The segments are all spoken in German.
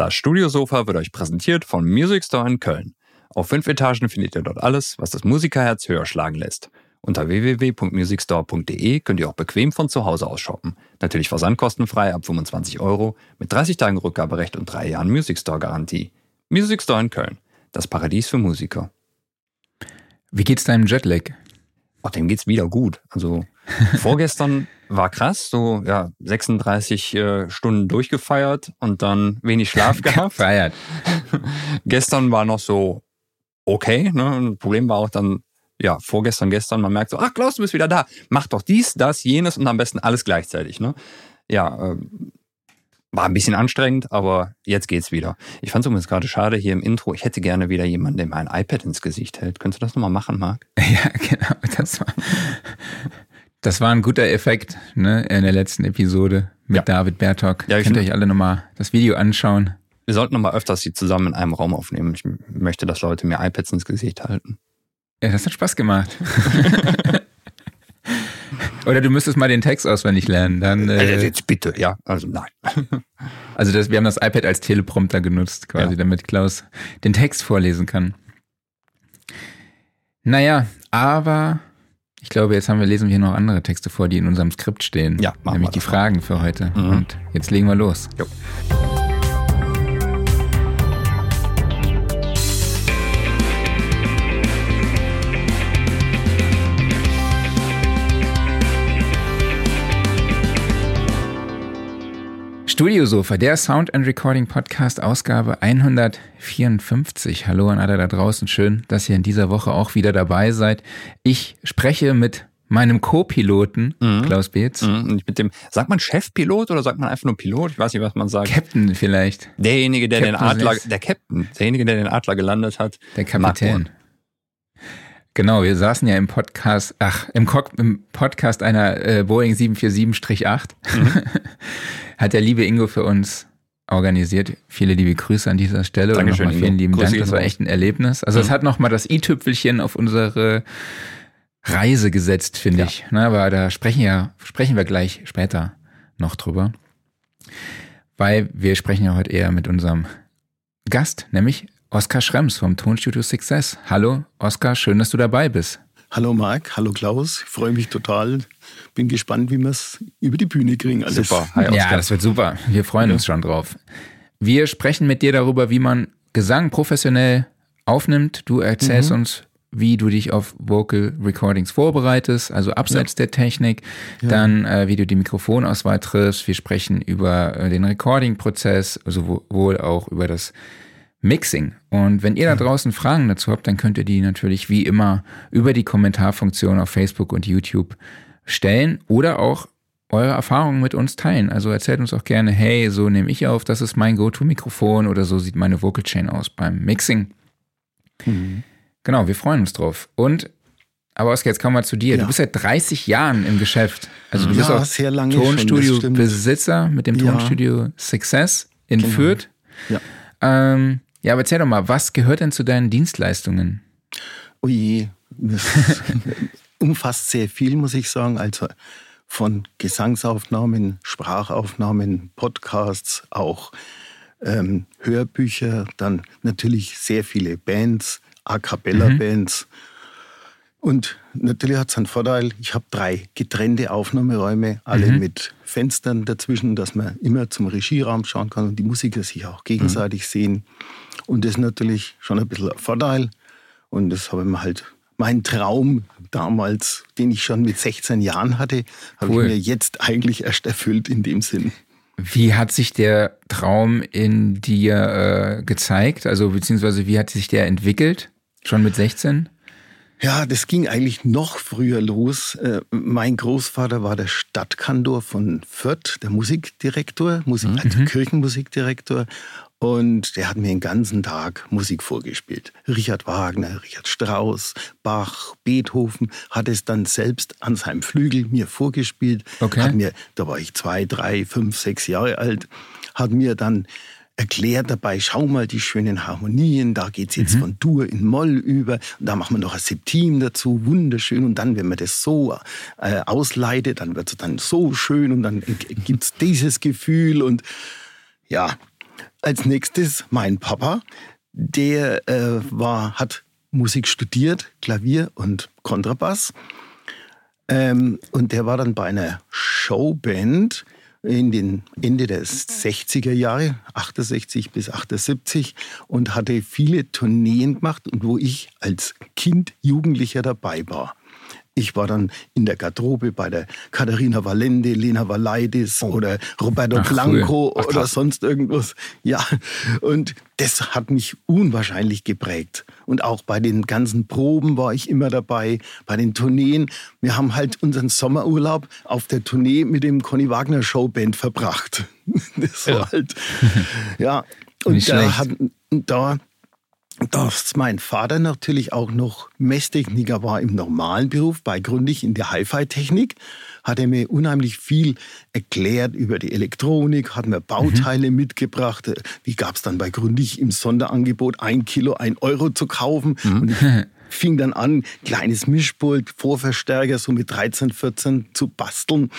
Das Studiosofa wird euch präsentiert von Music Store in Köln. Auf fünf Etagen findet ihr dort alles, was das Musikerherz höher schlagen lässt. Unter www.musicstore.de könnt ihr auch bequem von zu Hause aus shoppen. Natürlich versandkostenfrei ab 25 Euro, mit 30 Tagen Rückgaberecht und drei Jahren Music Store Garantie. Music Store in Köln, das Paradies für Musiker. Wie geht's deinem Jetlag? Oh, dem geht's wieder gut. Also vorgestern war krass, so ja 36 äh, Stunden durchgefeiert und dann wenig Schlaf gehabt. Feiert. Gestern war noch so okay. Ne? Und das Problem war auch dann ja vorgestern, gestern. Man merkt so, ach Klaus, du bist wieder da. Mach doch dies, das, jenes und am besten alles gleichzeitig. Ne? Ja, äh, war ein bisschen anstrengend, aber jetzt geht's wieder. Ich fand es übrigens gerade schade hier im Intro. Ich hätte gerne wieder jemanden, der mir ein iPad ins Gesicht hält. Könntest du das nochmal machen, Marc? Ja, genau. Das war, das war ein guter Effekt ne, in der letzten Episode mit ja. David Bertok. Ja, Könnt ihr euch alle nochmal das Video anschauen. Wir sollten nochmal öfters sie zusammen in einem Raum aufnehmen. Ich möchte, dass Leute mir iPads ins Gesicht halten. Ja, das hat Spaß gemacht. Oder du müsstest mal den Text auswendig lernen. Dann, äh, Jetzt bitte, ja. Also nein. also das, wir haben das iPad als Teleprompter genutzt, quasi, ja. damit Klaus den Text vorlesen kann. Naja, aber ich glaube, jetzt haben wir, lesen wir hier noch andere Texte vor, die in unserem Skript stehen. Ja, machen Nämlich die Fragen für heute. Mhm. Und jetzt legen wir los. Jo. Studiosofa, der Sound and Recording Podcast, Ausgabe 154. Hallo an alle da draußen. Schön, dass ihr in dieser Woche auch wieder dabei seid. Ich spreche mit meinem Co-Piloten, mhm. Klaus Beetz. Mhm. Mit dem, sagt man Chefpilot oder sagt man einfach nur Pilot? Ich weiß nicht, was man sagt. Captain vielleicht. Derjenige, der Captain den Adler, der Captain, derjenige, der den Adler gelandet hat. Der Kapitän. Genau, wir saßen ja im Podcast, ach, im, im Podcast einer äh, Boeing 747-8. Mhm. Hat der liebe Ingo für uns organisiert. Viele liebe Grüße an dieser Stelle Dankeschön, und vielen lieben Grüße Dank. Das war echt ein Erlebnis. Also es mhm. hat nochmal das i-Tüpfelchen auf unsere Reise gesetzt, finde ja. ich. Na, aber da sprechen ja, sprechen wir gleich später noch drüber. Weil wir sprechen ja heute eher mit unserem Gast, nämlich Oskar Schrems vom Tonstudio Success. Hallo Oskar, schön, dass du dabei bist. Hallo Marc, hallo Klaus, ich freue mich total. Bin gespannt, wie wir es über die Bühne kriegen. Alles. Super. Hi, ja, das wird super. Wir freuen ja. uns schon drauf. Wir sprechen mit dir darüber, wie man Gesang professionell aufnimmt. Du erzählst mhm. uns, wie du dich auf Vocal Recordings vorbereitest, also abseits ja. der Technik. Ja. Dann, äh, wie du die Mikrofonauswahl triffst. Wir sprechen über äh, den Recording-Prozess, sowohl auch über das Mixing. Und wenn ihr da draußen Fragen dazu habt, dann könnt ihr die natürlich wie immer über die Kommentarfunktion auf Facebook und YouTube stellen oder auch eure Erfahrungen mit uns teilen. Also erzählt uns auch gerne, hey, so nehme ich auf, das ist mein Go-To-Mikrofon oder so sieht meine Vocal Chain aus beim Mixing. Mhm. Genau, wir freuen uns drauf. Und aber Oskar, jetzt kommen wir zu dir. Ja. Du bist seit 30 Jahren im Geschäft. Also du bist auch Tonstudio-Besitzer mit dem ja. Tonstudio Success in genau. Fürth. Ja. Ähm, ja, aber erzähl doch mal, was gehört denn zu deinen Dienstleistungen? Oh je, umfasst sehr viel, muss ich sagen. Also von Gesangsaufnahmen, Sprachaufnahmen, Podcasts, auch ähm, Hörbücher, dann natürlich sehr viele Bands, A cappella-Bands. Mhm. Und natürlich hat es einen Vorteil, ich habe drei getrennte Aufnahmeräume, alle mhm. mit Fenstern dazwischen, dass man immer zum Regieraum schauen kann und die Musiker sich auch gegenseitig mhm. sehen. Und das ist natürlich schon ein bisschen ein Vorteil. Und das habe ich mir halt, mein Traum damals, den ich schon mit 16 Jahren hatte, habe cool. ich mir jetzt eigentlich erst erfüllt in dem Sinn. Wie hat sich der Traum in dir äh, gezeigt? Also beziehungsweise wie hat sich der entwickelt? Schon mit 16? Ja, das ging eigentlich noch früher los. Äh, mein Großvater war der Stadtkantor von Fürth, der Musikdirektor, Musik, mhm. also. Kirchenmusikdirektor. Und der hat mir den ganzen Tag Musik vorgespielt. Richard Wagner, Richard Strauss, Bach, Beethoven hat es dann selbst an seinem Flügel mir vorgespielt. Okay. Hat mir, da war ich zwei, drei, fünf, sechs Jahre alt, hat mir dann erklärt dabei, schau mal die schönen Harmonien, da geht's jetzt mhm. von Dur in Moll über, da machen wir noch ein Septim dazu, wunderschön, und dann, wenn man das so äh, ausleitet, dann wird es dann so schön und dann gibt's dieses Gefühl und ja, als nächstes mein Papa, der äh, war, hat Musik studiert, Klavier und Kontrabass. Ähm, und der war dann bei einer Showband in den Ende der 60er Jahre, 68 bis 78 und hatte viele Tourneen gemacht und wo ich als Kind, Jugendlicher dabei war. Ich war dann in der Garderobe bei der Katharina Valende, Lena Valaidis oh. oder Roberto Ach, Blanco. Ach, oder sonst irgendwas. Ja, und das hat mich unwahrscheinlich geprägt. Und auch bei den ganzen Proben war ich immer dabei, bei den Tourneen. Wir haben halt unseren Sommerurlaub auf der Tournee mit dem Conny Wagner Showband verbracht. Das war ja. halt, ja. Und da, hat, da dass mein Vater natürlich auch noch Messtechniker war im normalen Beruf, bei Grundig in der Hi-Fi-Technik, hat er mir unheimlich viel erklärt über die Elektronik, hat mir Bauteile mhm. mitgebracht. Wie gab es dann bei Grundig im Sonderangebot ein Kilo, ein Euro zu kaufen. Mhm. Und ich fing dann an, kleines Mischpult, Vorverstärker so mit 13, 14 zu basteln.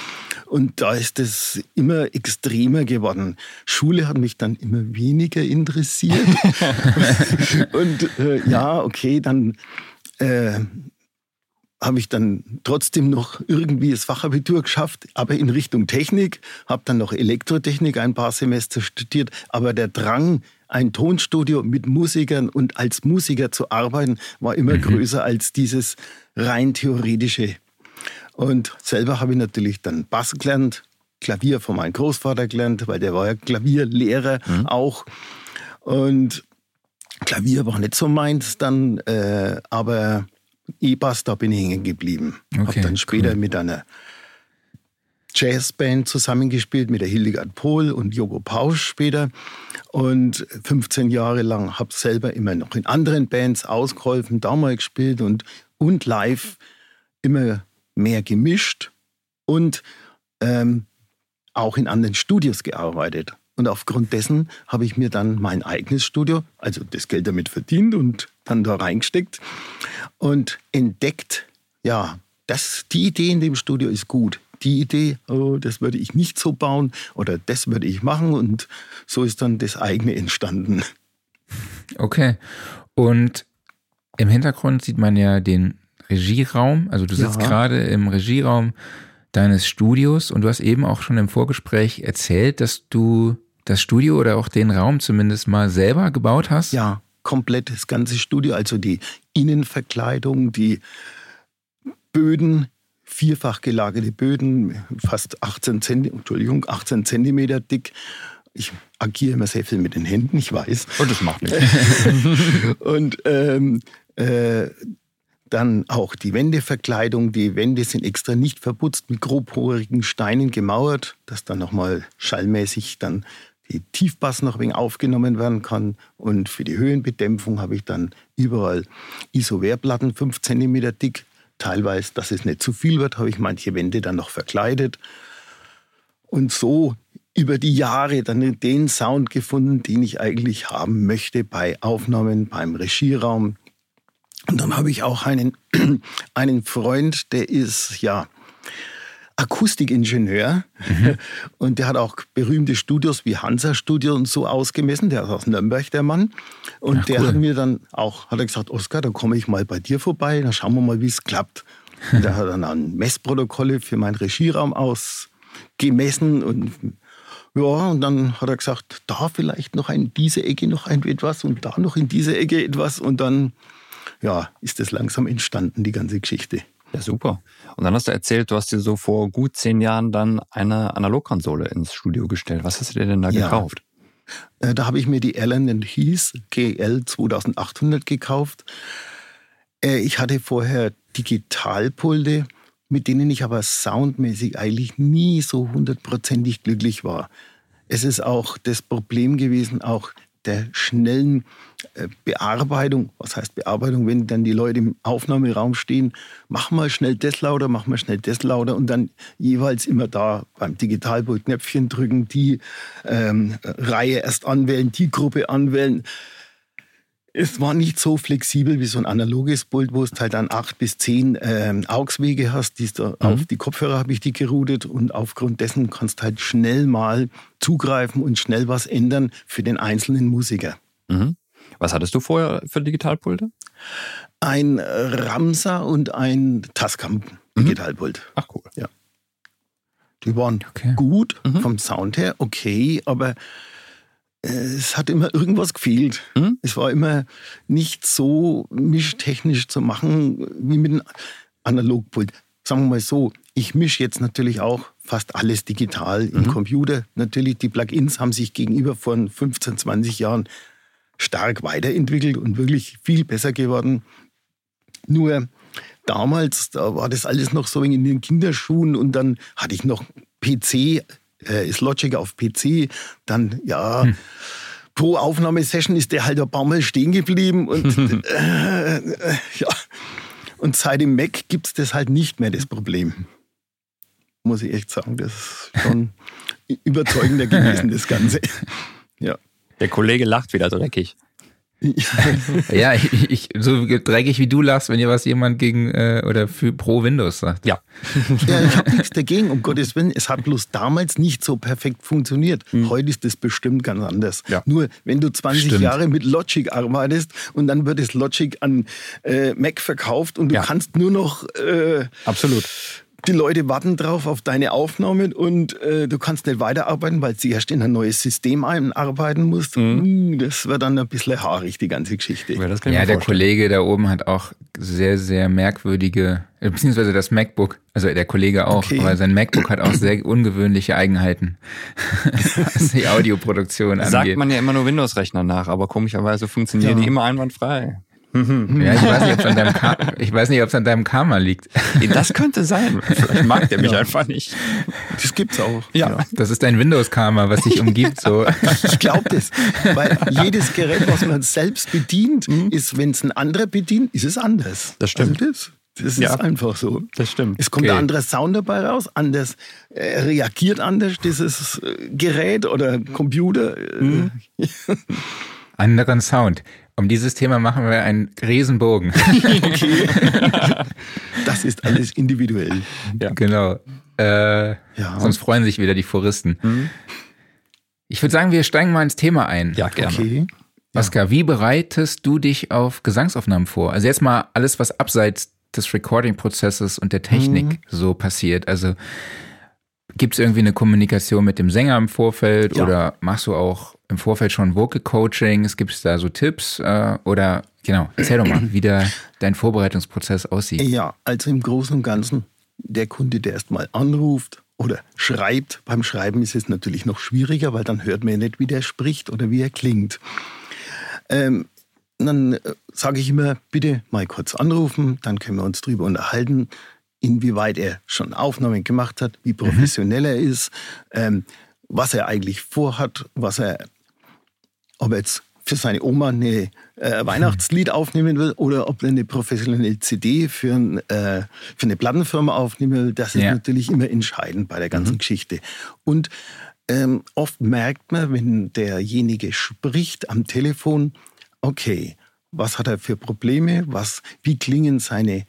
Und da ist es immer extremer geworden. Schule hat mich dann immer weniger interessiert. und äh, ja, okay, dann äh, habe ich dann trotzdem noch irgendwie das Fachabitur geschafft, aber in Richtung Technik, habe dann noch Elektrotechnik ein paar Semester studiert, aber der Drang, ein Tonstudio mit Musikern und als Musiker zu arbeiten, war immer mhm. größer als dieses rein theoretische. Und selber habe ich natürlich dann Bass gelernt, Klavier von meinem Großvater gelernt, weil der war ja Klavierlehrer mhm. auch. Und Klavier war nicht so meins dann, äh, aber E-Bass, da bin ich hängen geblieben. Okay, habe dann später cool. mit einer Jazzband zusammengespielt, mit der Hildegard Pohl und Jogo Pausch später. Und 15 Jahre lang habe selber immer noch in anderen Bands ausgeholfen, da mal gespielt und, und live immer mehr gemischt und ähm, auch in anderen Studios gearbeitet. Und aufgrund dessen habe ich mir dann mein eigenes Studio, also das Geld damit verdient und dann da reingesteckt und entdeckt, ja, das, die Idee in dem Studio ist gut. Die Idee, oh, das würde ich nicht so bauen oder das würde ich machen und so ist dann das eigene entstanden. Okay. Und im Hintergrund sieht man ja den Regieraum. Also du sitzt ja. gerade im Regieraum deines Studios und du hast eben auch schon im Vorgespräch erzählt, dass du das Studio oder auch den Raum zumindest mal selber gebaut hast. Ja, komplett das ganze Studio, also die Innenverkleidung, die Böden, vierfach gelagerte Böden, fast 18 Zentimeter, Entschuldigung, 18 Zentimeter dick. Ich agiere immer sehr viel mit den Händen, ich weiß. Und das macht nichts. und ähm, äh, dann auch die Wendeverkleidung. Die Wände sind extra nicht verputzt, mit grobporigen Steinen gemauert, dass dann nochmal schallmäßig dann die Tiefbass noch wenig aufgenommen werden kann. Und für die Höhenbedämpfung habe ich dann überall Isoverplatten, 5 cm dick. Teilweise, dass es nicht zu viel wird, habe ich manche Wände dann noch verkleidet. Und so über die Jahre dann den Sound gefunden, den ich eigentlich haben möchte bei Aufnahmen, beim Regieraum. Und dann habe ich auch einen, einen Freund, der ist ja Akustikingenieur mhm. und der hat auch berühmte Studios wie Hansa Studio und so ausgemessen. Der ist aus Nürnberg, der Mann. Und Ach, der hat mir dann auch, hat er gesagt, Oskar, dann komme ich mal bei dir vorbei, dann schauen wir mal, wie es klappt. Und der hat dann ein Messprotokolle für meinen Regieraum ausgemessen und ja, und dann hat er gesagt, da vielleicht noch in diese Ecke noch ein etwas und da noch in diese Ecke etwas und dann ja, ist das langsam entstanden, die ganze Geschichte. Ja, super. Und dann hast du erzählt, du hast dir so vor gut zehn Jahren dann eine Analogkonsole ins Studio gestellt. Was hast du dir denn da ja. gekauft? Äh, da habe ich mir die Allen Heath GL 2800 gekauft. Äh, ich hatte vorher Digitalpulte, mit denen ich aber soundmäßig eigentlich nie so hundertprozentig glücklich war. Es ist auch das Problem gewesen, auch der schnellen äh, Bearbeitung, was heißt Bearbeitung, wenn dann die Leute im Aufnahmeraum stehen, mach mal schnell das lauter, mach mal schnell das lauter und dann jeweils immer da beim Digitalboot Knöpfchen drücken, die ähm, Reihe erst anwählen, die Gruppe anwählen. Es war nicht so flexibel wie so ein analoges Pult, wo es halt dann acht bis zehn ähm, AUX-Wege hast. Die da mhm. Auf die Kopfhörer habe ich die geroutet und aufgrund dessen kannst du halt schnell mal zugreifen und schnell was ändern für den einzelnen Musiker. Mhm. Was hattest du vorher für Digitalpulte? Ein Ramsa und ein Tascam mhm. Digitalpult. Ach cool. Ja. Die waren okay. gut mhm. vom Sound her, okay, aber es hat immer irgendwas gefehlt. Mhm. Es war immer nicht so mischtechnisch zu machen wie mit einem Analogpult. Sagen wir mal so, ich mische jetzt natürlich auch fast alles digital im mhm. Computer. Natürlich, die Plugins haben sich gegenüber von 15, 20 Jahren stark weiterentwickelt und wirklich viel besser geworden. Nur damals, da war das alles noch so in den Kinderschuhen und dann hatte ich noch PC äh, ist Logic auf PC, dann ja. Hm. Pro Aufnahmesession ist der halt ein paar Mal stehen geblieben und äh, äh, ja. Und seit dem Mac gibt es das halt nicht mehr, das Problem. Muss ich echt sagen, das ist schon überzeugender gewesen, das Ganze. Ja. Der Kollege lacht wieder dreckig. Ja, ich, ich, so dreckig wie du lachst, wenn ihr was jemand gegen äh, oder für pro Windows sagt. Ja. ja ich habe nichts dagegen, um Gottes Willen. Es hat bloß damals nicht so perfekt funktioniert. Mhm. Heute ist das bestimmt ganz anders. Ja. Nur wenn du 20 Stimmt. Jahre mit Logic arbeitest und dann wird das Logic an äh, Mac verkauft und du ja. kannst nur noch äh, absolut die Leute warten drauf auf deine Aufnahmen und äh, du kannst nicht weiterarbeiten, weil du erst in ein neues System einarbeiten musst. Mhm. Hm, das wird dann ein bisschen haarig, die ganze Geschichte. Ja, ja der Kollege da oben hat auch sehr, sehr merkwürdige, äh, beziehungsweise das MacBook, also der Kollege auch, okay. aber sein MacBook hat auch sehr ungewöhnliche Eigenheiten, was die Audioproduktion angeht. Sagt man ja immer nur Windows-Rechner nach, aber komischerweise funktionieren ja. die immer einwandfrei. Ja, ich weiß nicht, ob es an deinem, Ka ich weiß nicht, ob es an deinem Karma liegt. Das könnte sein. Vielleicht mag der mich ja. einfach nicht. Das gibt's auch. Ja. ja. Das ist dein Windows-Karma, was dich umgibt. So. Ich glaube das. Weil jedes Gerät, was man selbst bedient, mhm. ist, wenn es ein anderer bedient, ist es anders. Das stimmt. Also das, das ist einfach so. Das stimmt. Es kommt okay. ein anderer Sound dabei raus, anders äh, reagiert anders dieses äh, Gerät oder Computer. Äh, mhm. Anderen Sound. Um dieses Thema machen wir einen Riesenbogen. okay. Das ist alles individuell. Ja. Genau. Äh, ja. Sonst freuen sich wieder die Foristen. Mhm. Ich würde sagen, wir steigen mal ins Thema ein. Ja, gerne. Okay. Oskar, wie bereitest du dich auf Gesangsaufnahmen vor? Also jetzt mal alles, was abseits des Recording-Prozesses und der Technik mhm. so passiert. Also gibt es irgendwie eine Kommunikation mit dem Sänger im Vorfeld ja. oder machst du auch im Vorfeld schon Vocal Coachings? Gibt es da so Tipps? Äh, oder genau, erzähl doch mal, wie da dein Vorbereitungsprozess aussieht. Ja, also im Großen und Ganzen, der Kunde, der erstmal anruft oder schreibt, beim Schreiben ist es natürlich noch schwieriger, weil dann hört man ja nicht, wie der spricht oder wie er klingt. Ähm, dann äh, sage ich immer, bitte mal kurz anrufen, dann können wir uns drüber unterhalten, inwieweit er schon Aufnahmen gemacht hat, wie professionell mhm. er ist, ähm, was er eigentlich vorhat, was er ob er jetzt für seine Oma eine äh, Weihnachtslied aufnehmen will oder ob er eine professionelle CD für, ein, äh, für eine Plattenfirma aufnehmen will, das ist ja. natürlich immer entscheidend bei der ganzen mhm. Geschichte. Und ähm, oft merkt man, wenn derjenige spricht am Telefon, okay, was hat er für Probleme, was, wie klingen seine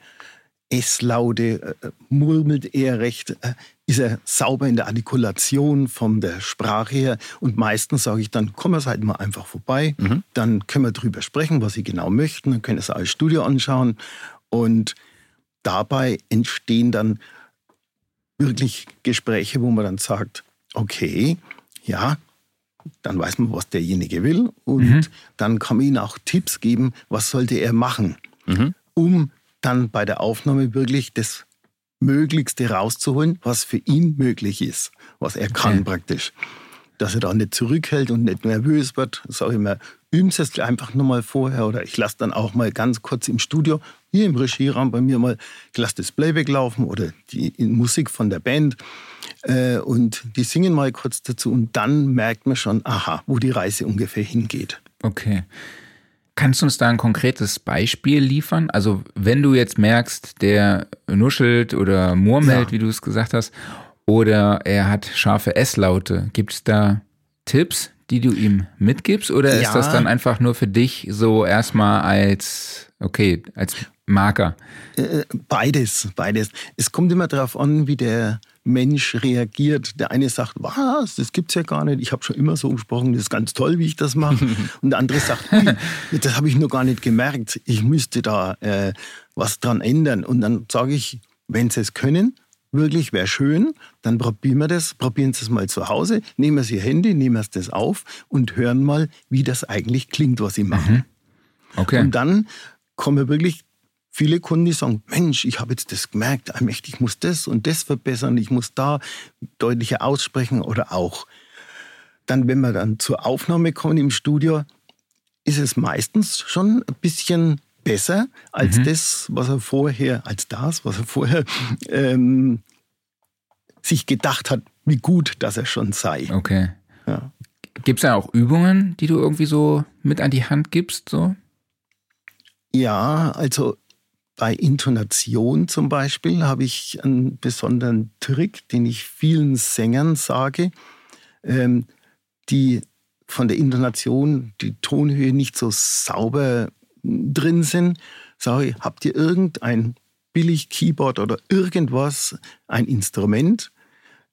S-Laute, äh, murmelt er recht, äh, ist er sauber in der Artikulation von der Sprache her. Und meistens sage ich dann, komm es halt mal einfach vorbei, mhm. dann können wir drüber sprechen, was Sie genau möchten, dann können Sie als Studio anschauen. Und dabei entstehen dann wirklich Gespräche, wo man dann sagt, okay, ja, dann weiß man, was derjenige will und mhm. dann kann man ihm auch Tipps geben, was sollte er machen, mhm. um dann bei der Aufnahme wirklich das Möglichste rauszuholen, was für ihn möglich ist, was er kann okay. praktisch. Dass er da nicht zurückhält und nicht nervös wird, sage ich immer, üben Sie es einfach nochmal vorher oder ich lasse dann auch mal ganz kurz im Studio, hier im Regieraum bei mir mal, ich lasse das Playback laufen oder die Musik von der Band äh, und die singen mal kurz dazu und dann merkt man schon, aha, wo die Reise ungefähr hingeht. Okay. Kannst du uns da ein konkretes Beispiel liefern? Also wenn du jetzt merkst, der nuschelt oder murmelt, ja. wie du es gesagt hast, oder er hat scharfe S-Laute, gibt es da Tipps, die du ihm mitgibst? Oder Ja. ist das dann einfach nur für dich so erstmal als, okay, als Marker? Äh, Beides, beides. Es kommt immer darauf an, wie der Mensch reagiert. Der eine sagt, was, das gibt's ja gar nicht. Ich habe schon immer so gesprochen, das ist ganz toll, wie ich das mache. Und der andere sagt, ui, das habe ich noch gar nicht gemerkt. Ich müsste da äh, was dran ändern. Und dann sage ich, wenn Sie es können, wirklich wäre schön, dann probieren wir das, probieren Sie es mal zu Hause, nehmen Sie Ihr Handy, nehmen Sie das auf und hören mal, wie das eigentlich klingt, was Sie machen. Okay. Und dann kommen wirklich viele Kunden, die sagen, Mensch, ich habe jetzt das gemerkt, allmächtig, ich muss das und das verbessern, ich muss da deutlicher aussprechen oder auch. Dann, wenn wir dann zur Aufnahme kommen im Studio, ist es meistens schon ein bisschen besser als das, was er vorher, als das, was er vorher ähm, sich gedacht hat, wie gut das er schon sei. okay. Ja. Gibt es da auch Übungen, die du irgendwie so mit an die Hand gibst? So? Ja, also bei Intonation zum Beispiel habe ich einen besonderen Trick, den ich vielen Sängern sage, ähm, die von der Intonation, die Tonhöhe nicht so sauber drin sind. Sage ich, habt ihr irgendein billig Keyboard oder irgendwas, ein Instrument?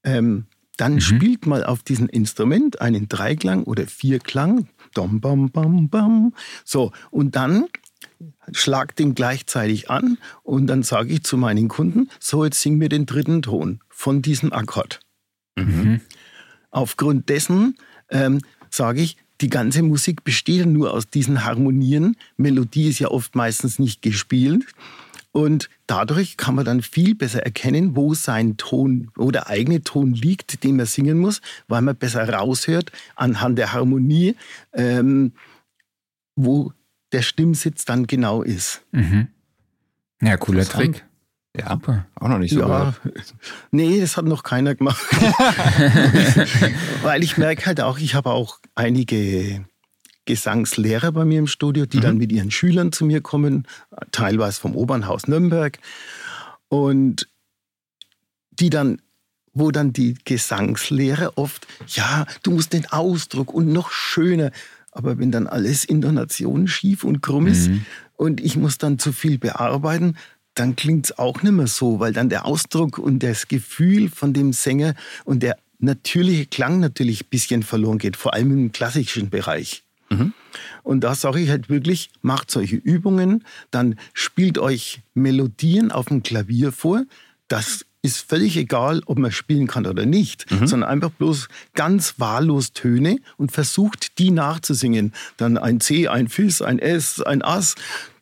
Ähm, dann spielt mal auf diesem Instrument einen Dreiklang oder Vierklang. Dom, bam, bam, bam. So, und dann schlag den gleichzeitig an und dann sage ich zu meinen Kunden, so jetzt sing mir den dritten Ton von diesem Akkord. Aufgrund dessen ähm, sage ich, die ganze Musik besteht nur aus diesen Harmonien. Melodie ist ja oft meistens nicht gespielt. Und dadurch kann man dann viel besser erkennen, wo sein Ton, wo der eigene Ton liegt, den man singen muss, weil man besser raushört anhand der Harmonie, ähm, wo der Stimmsitz dann genau ist. Mhm. Ja, cooler. Trick. Ja, Super. auch noch nicht so Ja, gehört. nee, das hat noch keiner gemacht. Weil ich merke halt auch, ich habe auch einige Gesangslehrer bei mir im Studio, die dann mit ihren Schülern zu mir kommen, teilweise vom Obernhaus Nürnberg. Und die dann, wo dann die Gesangslehrer oft, ja, du musst den Ausdruck und noch schöner. Aber wenn dann alles Intonation schief und krumm ist und ich muss dann zu viel bearbeiten, dann klingt es auch nicht mehr so, weil dann der Ausdruck und das Gefühl von dem Sänger und der natürliche Klang natürlich ein bisschen verloren geht, vor allem im klassischen Bereich. Und da sage ich halt wirklich, macht solche Übungen, dann spielt euch Melodien auf dem Klavier vor. Das ist völlig egal, ob man spielen kann oder nicht, sondern einfach bloß ganz wahllos Töne und versucht, die nachzusingen. Dann ein C, ein Fis, ein S, ein Ass,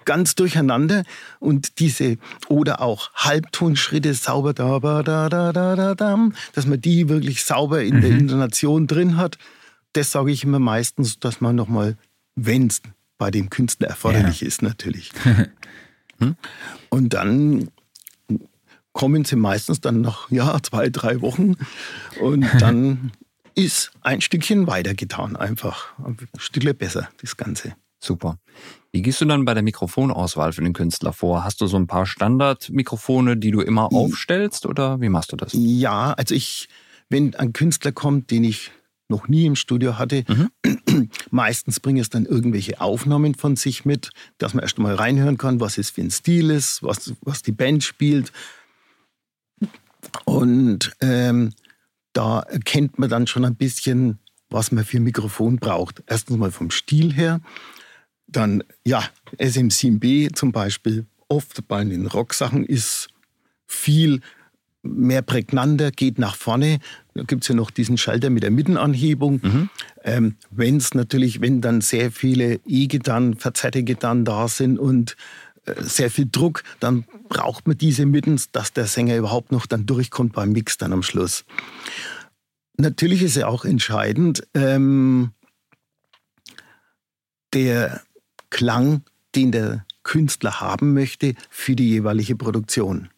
ganz durcheinander und diese oder auch Halbtonschritte sauber da ba, da da da da dam, dass man die wirklich sauber in der Intonation drin hat. Das sage ich immer meistens, dass man noch mal, wenn es bei dem Künstler erforderlich ist, natürlich. Und dann kommen sie meistens dann nach ja, zwei, drei Wochen und dann ist ein Stückchen weitergetan einfach. Ein Stückchen besser, das Ganze. Super. Wie gehst du dann bei der Mikrofonauswahl für den Künstler vor? Hast du so ein paar Standardmikrofone, die du immer aufstellst oder wie machst du das? Ja, also ich, wenn ein Künstler kommt, den ich noch nie im Studio hatte, meistens bringe es dann irgendwelche Aufnahmen von sich mit, dass man erst mal reinhören kann, was es für ein Stil ist, was, was die Band spielt. Und ähm, da erkennt man dann schon ein bisschen, was man für ein Mikrofon braucht. Erstens mal vom Stil her. Dann, ja, SM7B zum Beispiel, oft bei den Rocksachen ist viel mehr prägnanter, geht nach vorne. Da gibt es ja noch diesen Schalter mit der Mittenanhebung. Ähm, wenn es natürlich, wenn dann sehr viele E-Gitarren, verzerrte Gitarren da sind und sehr viel Druck, dann braucht man diese Mitten, dass der Sänger überhaupt noch dann durchkommt beim Mix dann am Schluss. Natürlich ist ja auch entscheidend ähm, der Klang, den der Künstler haben möchte für die jeweilige Produktion.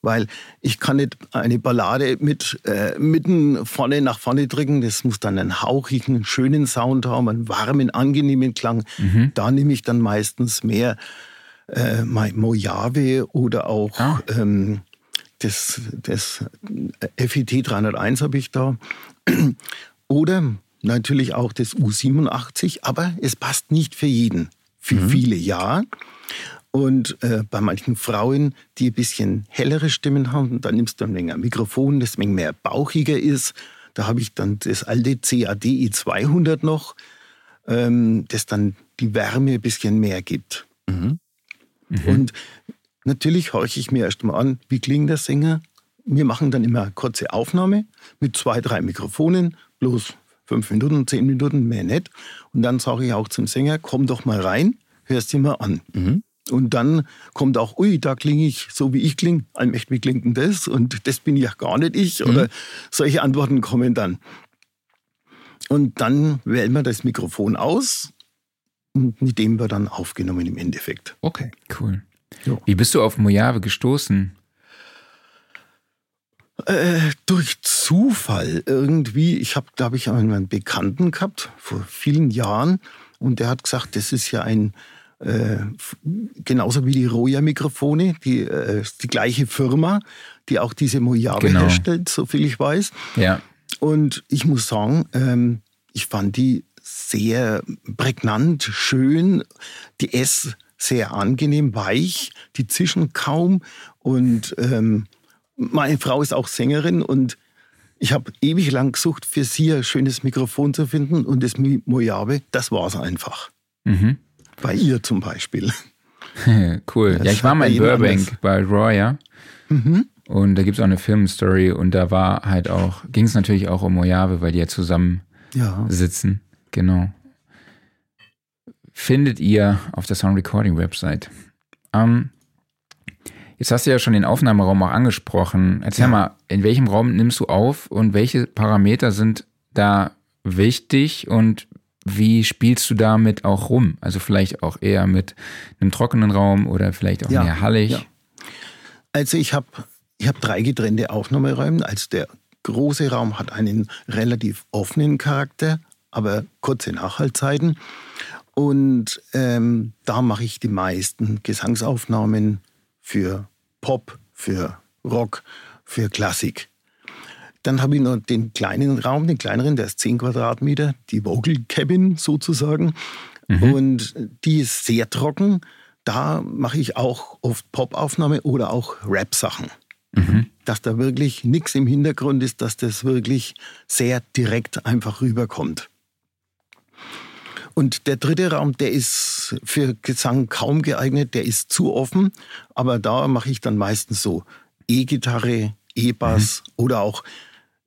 Weil ich kann nicht eine Ballade mit äh, mitten vorne nach vorne drücken. Das muss dann einen hauchigen, schönen Sound haben, einen warmen, angenehmen Klang. Da nehme ich dann meistens mehr äh, Mojave oder auch Ah. ähm, das, das FET 301 habe ich da. Oder natürlich auch das U87, aber es passt nicht für jeden. Für mhm. viele ja. Und äh, bei manchen Frauen, die ein bisschen hellere Stimmen haben, da nimmst du ein länger Mikrofon, das ein mehr bauchiger ist. Da habe ich dann das alte CAD E200 noch, ähm, das dann die Wärme ein bisschen mehr gibt. Mhm. Mhm. Und natürlich horche ich mir erst mal an, wie klingt der Sänger. Wir machen dann immer eine kurze Aufnahme mit zwei, drei Mikrofonen, bloß fünf Minuten, zehn Minuten, mehr nicht. Und dann sage ich auch zum Sänger, komm doch mal rein, hörst dir mal an. Mhm. Und dann kommt auch, ui, da klinge ich so, wie ich klinge. Allmächt, wie klingt denn das? Und das bin ja gar nicht ich. Oder mhm. solche Antworten kommen dann. Und dann wählen wir das Mikrofon aus mit dem wir dann aufgenommen im Endeffekt. Okay, cool. Jo. Wie bist du auf Mojave gestoßen? Äh, durch Zufall irgendwie. Ich habe, glaube ich, einen Bekannten gehabt vor vielen Jahren und der hat gesagt, das ist ja ein äh, genauso wie die Roya-Mikrofone, die, äh, die gleiche Firma, die auch diese Mojave genau. herstellt, soviel ich weiß. Ja. Und ich muss sagen, ähm, ich fand die sehr prägnant, schön, die S sehr angenehm, weich, die zischen kaum und ähm, meine Frau ist auch Sängerin und ich habe ewig lang gesucht, für sie ein schönes Mikrofon zu finden und das Mojave, das war es einfach. Mhm. Bei ihr zum Beispiel. cool. Das ja, ich war mal in Burbank bei Roya. Mhm. Und da gibt es auch eine Filmstory und da war halt auch, ging es natürlich auch um Mojave, weil die ja zusammen ja. sitzen. Genau. Findet ihr auf der Sound Recording Website. Ähm, Jetzt hast du ja schon den Aufnahmeraum auch angesprochen. Erzähl ja. mal, in welchem Raum nimmst du auf und welche Parameter sind da wichtig und wie spielst du damit auch rum? Also vielleicht auch eher mit einem trockenen Raum oder vielleicht auch ja. mehr hallig? Ja. Also ich habe ich hab drei getrennte Aufnahmeräume. Also der große Raum hat einen relativ offenen Charakter, aber kurze Nachhaltzeiten. Und ähm, da mache ich die meisten Gesangsaufnahmen für Pop, für Rock, für Klassik. Dann habe ich noch den kleinen Raum, den kleineren, der ist 10 Quadratmeter, die Vocal Cabin sozusagen. Mhm. Und die ist sehr trocken. Da mache ich auch oft Pop-Aufnahme oder auch Rap-Sachen. Mhm. Dass da wirklich nichts im Hintergrund ist, dass das wirklich sehr direkt einfach rüberkommt. Und der dritte Raum, der ist für Gesang kaum geeignet, der ist zu offen. Aber da mache ich dann meistens so E-Gitarre, E-Bass mhm. oder auch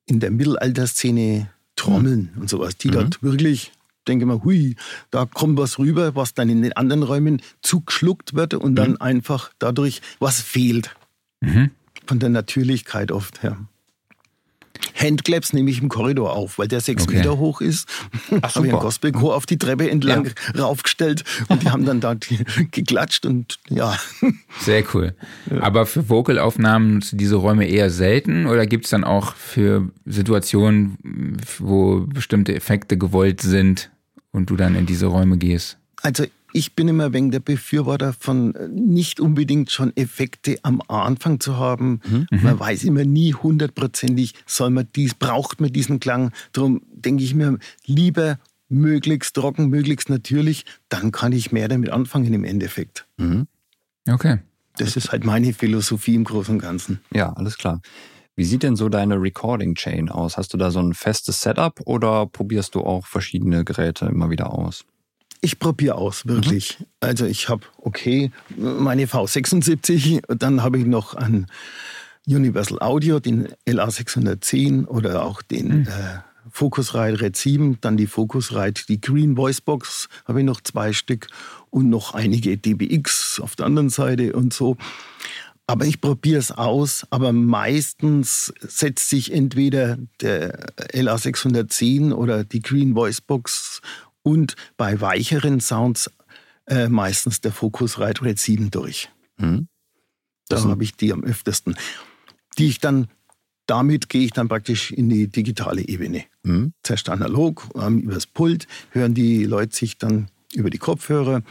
in der Mittelalterszene Trommeln mhm. und sowas, die mhm. dort wirklich, denke mal, hui, da kommt was rüber, was dann in den anderen Räumen zugeschluckt wird und dann mhm. einfach dadurch was fehlt. Mhm. Von der Natürlichkeit oft her. Handclaps nehme ich im Korridor auf, weil der sechs okay. Meter hoch ist. Ach, habe ich einen Gospelchor auf die Treppe entlang ja. raufgestellt und die haben dann da geklatscht und ja. Sehr cool. Aber für Vocalaufnahmen du diese Räume eher selten oder gibt es dann auch für Situationen, wo bestimmte Effekte gewollt sind und du dann in diese Räume gehst? Also ich bin immer wegen der Befürworter von äh, nicht unbedingt schon Effekte am Anfang zu haben. Mhm. Man mhm. weiß immer nie hundertprozentig, soll man dies, braucht man diesen Klang. Darum denke ich mir lieber möglichst trocken, möglichst natürlich, dann kann ich mehr damit anfangen im Endeffekt. Mhm. Okay. Das ist halt meine Philosophie im Großen und Ganzen. Ja, alles klar. Wie sieht denn so deine Recording-Chain aus? Hast du da so ein festes Setup oder probierst du auch verschiedene Geräte immer wieder aus? Ich probiere aus, wirklich. Mhm. Also ich habe, okay, meine V76, dann habe ich noch ein Universal Audio, den LA610 oder auch den mhm. äh, Focusrite Red 7, dann die Focusrite, die Green Voice Box habe ich noch zwei Stück und noch einige DBX auf der anderen Seite und so. Aber ich probiere es aus, aber meistens setzt sich entweder der LA610 oder die Green Voice Box und bei weicheren Sounds äh, meistens der Focusrite Red 7 durch. Mhm. Da habe ich die am öftesten. Die ich dann, damit gehe ich dann praktisch in die digitale Ebene. Mhm. Zuerst analog, ähm, übers Pult, hören die Leute sich dann über die Kopfhörer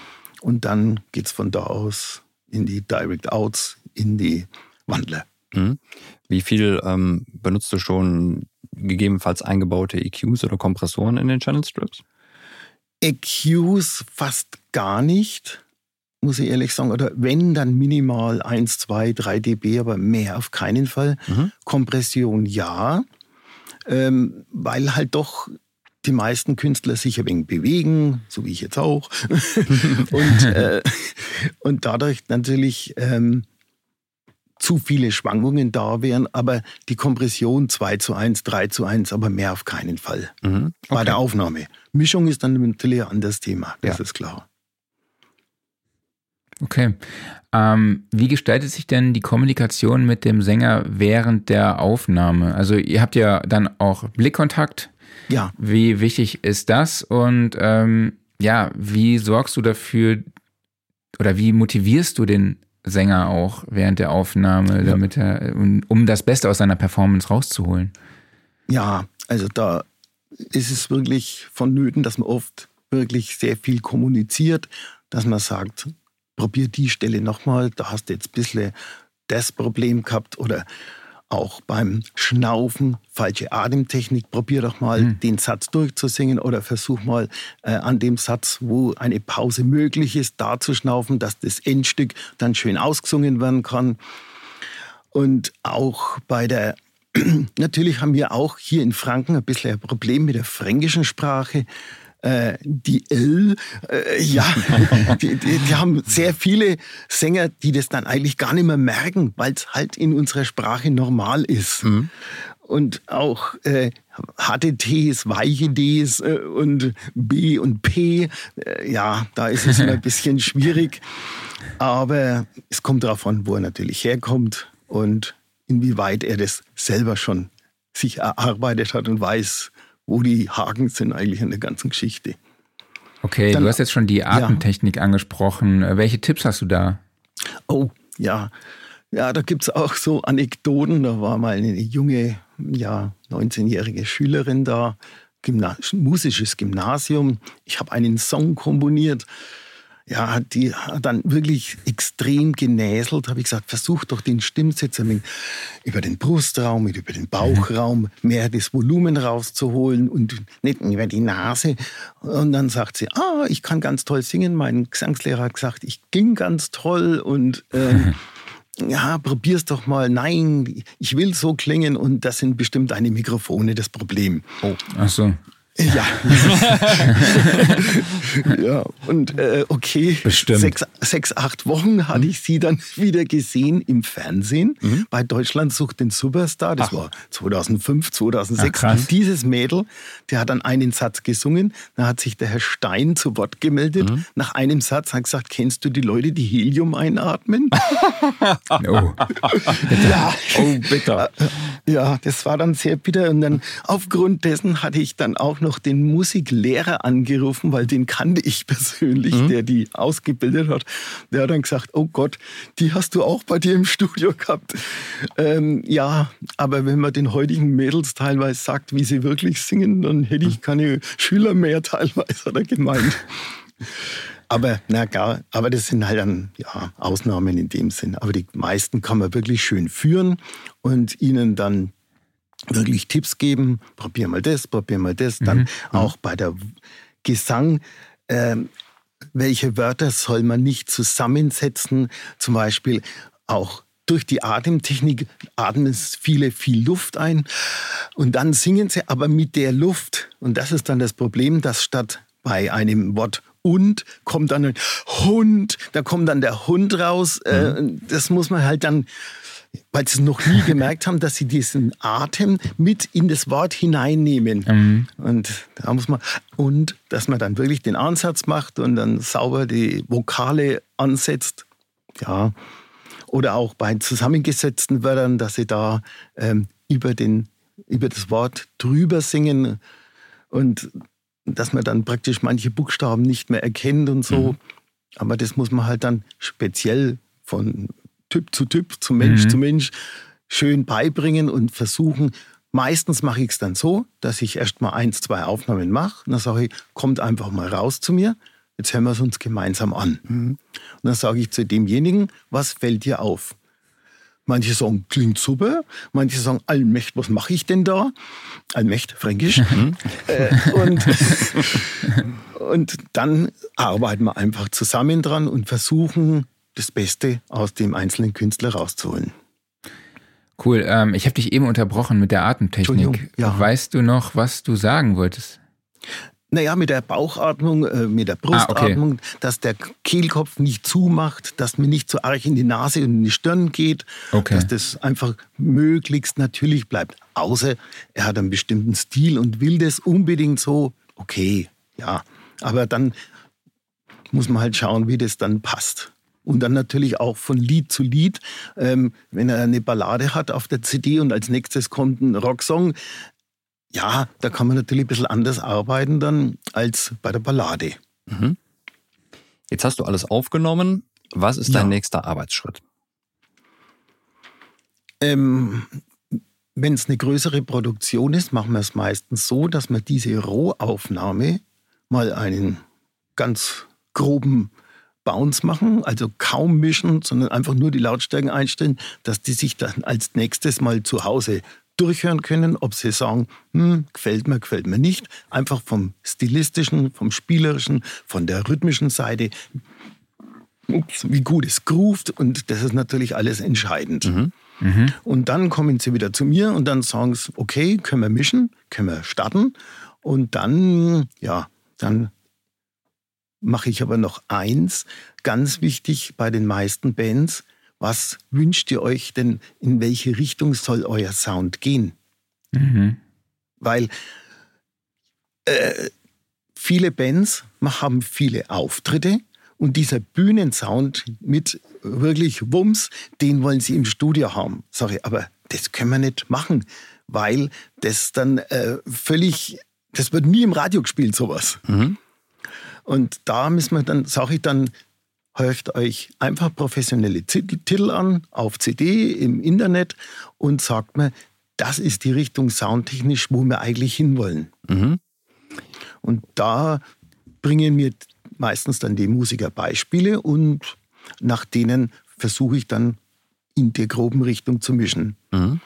und dann geht es von da aus in die Direct Outs, in die Wandler. Mhm. Wie viel ähm, benutzt du schon gegebenenfalls eingebaute EQs oder Kompressoren in den Channel Strips? EQs fast gar nicht, muss ich ehrlich sagen. Oder wenn, dann minimal 1, 2, 3 dB, aber mehr auf keinen Fall. Mhm. Kompression ja, ähm, weil halt doch die meisten Künstler sich ein wenig bewegen, so wie ich jetzt auch. und, äh, und dadurch natürlich ähm, zu viele Schwankungen da wären, aber die Kompression 2 zu 1, 3 zu 1, aber mehr auf keinen Fall mhm. okay. bei der Aufnahme. Mischung ist dann natürlich ein anderes Thema, das ja. ist klar. Okay. Ähm, wie gestaltet sich denn die Kommunikation mit dem Sänger während der Aufnahme? Also ihr habt ja dann auch Blickkontakt. Ja. Wie wichtig ist das? Und ähm, ja, wie sorgst du dafür oder wie motivierst du den Sänger auch während der Aufnahme, damit er, um das Beste aus seiner Performance rauszuholen? Ja, also da ist es wirklich vonnöten, dass man oft wirklich sehr viel kommuniziert, dass man sagt, probier die Stelle nochmal, da hast du jetzt ein bisschen das Problem gehabt oder auch beim Schnaufen, falsche Atemtechnik, probier doch mal mhm. den Satz durchzusingen oder versuch mal äh, an dem Satz, wo eine Pause möglich ist, da zu schnaufen, dass das Endstück dann schön ausgesungen werden kann. Und auch bei der, natürlich haben wir auch hier in Franken ein bisschen ein Problem mit der fränkischen Sprache äh, die L, äh, ja, die, die, die, haben sehr viele Sänger, die das dann eigentlich gar nicht mehr merken, weil es halt in unserer Sprache normal ist. Mhm. Und auch äh, harte Ts, weiche Ds äh, und B und P, äh, ja, da ist es immer ein bisschen schwierig. Aber es kommt darauf an, wo er natürlich herkommt und inwieweit er das selber schon sich erarbeitet hat und weiß, wo die Haken sind eigentlich in der ganzen Geschichte. Okay, Dann, du hast jetzt schon die Atemtechnik ja. angesprochen. Welche Tipps hast du da? Oh, ja. Ja, da gibt es auch so Anekdoten. Da war mal eine junge, ja, 19-jährige Schülerin da, Gymnas musisches Gymnasium. Ich habe einen Song komponiert ja, die hat dann wirklich extrem genäselt. Habe ich gesagt, versuch doch den Stimmsitz über den Brustraum, über den Bauchraum mehr das Volumen rauszuholen und nicht über die Nase. Und dann sagt sie, ah, ich kann ganz toll singen. Mein Gesangslehrer hat gesagt, ich klinge ganz toll und ähm, ja, probier's doch mal. Nein, ich will so klingen und das sind bestimmt deine Mikrofone das Problem. Oh, ach so. Ja. ja, und äh, okay, Bestimmt. Sechs, sechs, acht Wochen hatte mhm. ich sie dann wieder gesehen im Fernsehen mhm. bei Deutschland sucht den Superstar. Das Ach. war 2005, 2006. Ach, Dieses Mädel, der hat dann einen Satz gesungen. Da hat sich der Herr Stein zu Wort gemeldet. Mhm. Nach einem Satz hat gesagt, kennst du die Leute, die Helium einatmen? oh. ja. oh, bitter. Ja, das war dann sehr bitter. Und dann aufgrund dessen hatte ich dann auch noch den Musiklehrer angerufen, weil den kannte ich persönlich, mhm. der die ausgebildet hat. Der hat dann gesagt, oh Gott, die hast du auch bei dir im Studio gehabt. Ähm, ja, aber wenn man den heutigen Mädels teilweise sagt, wie sie wirklich singen, dann hätte ich keine Schüler mehr teilweise, hat er gemeint. Aber na gar, aber das sind halt dann ja, Ausnahmen in dem Sinn. Aber die meisten kann man wirklich schön führen und ihnen dann wirklich Tipps geben, probier mal das, probier mal das. Dann mhm. auch bei der Gesang, äh, welche Wörter soll man nicht zusammensetzen? Zum Beispiel auch durch die Atemtechnik atmen viele viel Luft ein und dann singen sie aber mit der Luft. Und das ist dann das Problem, dass statt bei einem Wort und kommt dann ein Hund, da kommt dann der Hund raus. Äh, mhm. Das muss man halt dann weil sie noch nie gemerkt haben, dass sie diesen Atem mit in das Wort hineinnehmen. Mhm. Und da muss man, und dass man dann wirklich den Ansatz macht und dann sauber die Vokale ansetzt. Ja. Oder auch bei zusammengesetzten Wörtern, dass sie da ähm, über, den, über das Wort drüber singen und dass man dann praktisch manche Buchstaben nicht mehr erkennt und so. Mhm. Aber das muss man halt dann speziell von Typ zu Typ, zu Mensch mhm. zu Mensch schön beibringen und versuchen. Meistens mache ich es dann so, dass ich erst mal eins, zwei Aufnahmen mache. Und dann sage ich, kommt einfach mal raus zu mir. Jetzt hören wir es uns gemeinsam an. Mhm. Und dann sage ich zu demjenigen, was fällt dir auf? Manche sagen, klingt super. Manche sagen, Allmächt, was mache ich denn da? Allmächt, fränkisch. äh, und, und dann arbeiten wir einfach zusammen dran und versuchen, das Beste aus dem einzelnen Künstler rauszuholen. Cool. Ähm, ich habe dich eben unterbrochen mit der Atemtechnik. Ja. Weißt du noch, was du sagen wolltest? Naja, mit der Bauchatmung, äh, mit der Brustatmung, ah, okay. dass der Kehlkopf nicht zumacht, dass mir nicht so arg in die Nase und in die Stirn geht, okay. dass das einfach möglichst natürlich bleibt. Außer er hat einen bestimmten Stil und will das unbedingt so, okay, ja. Aber dann muss man halt schauen, wie das dann passt. Und dann natürlich auch von Lied zu Lied. Ähm, wenn er eine Ballade hat auf der CD und als nächstes kommt ein Rocksong, ja, da kann man natürlich ein bisschen anders arbeiten dann als bei der Ballade. Mhm. Jetzt hast du alles aufgenommen. Was ist dein ja. nächster Arbeitsschritt? Ähm, Wenn es eine größere Produktion ist, machen wir es meistens so, dass wir diese Rohaufnahme mal einen ganz groben Bounce machen, also kaum mischen, sondern einfach nur die Lautstärken einstellen, dass die sich dann als nächstes mal zu Hause durchhören können, ob sie sagen, hm, gefällt mir, gefällt mir nicht. Einfach vom stilistischen, vom spielerischen, von der rhythmischen Seite. Ups, wie gut es groovt und das ist natürlich alles entscheidend. Mhm. Mhm. Und dann kommen sie wieder zu mir und dann sagen sie, okay, können wir mischen, können wir starten. Und dann, ja, dann mache ich aber noch eins, ganz wichtig bei den meisten Bands, was wünscht ihr euch denn, in welche Richtung soll euer Sound gehen? Mhm. Weil äh, viele Bands haben viele Auftritte und dieser Bühnensound mit wirklich Wumms, den wollen sie im Studio haben. Sorry, aber das können wir nicht machen, weil das dann äh, völlig, das wird nie im Radio gespielt, sowas. Mhm. Und da müssen wir dann, sage ich dann, hört euch einfach professionelle Titel an auf CD, im Internet und sagt mir, das ist die Richtung soundtechnisch, wo wir eigentlich hinwollen. Mhm. Und da bringen mir meistens dann die Musiker Beispiele und nach denen versuche ich dann in der groben Richtung zu mischen. Mhm.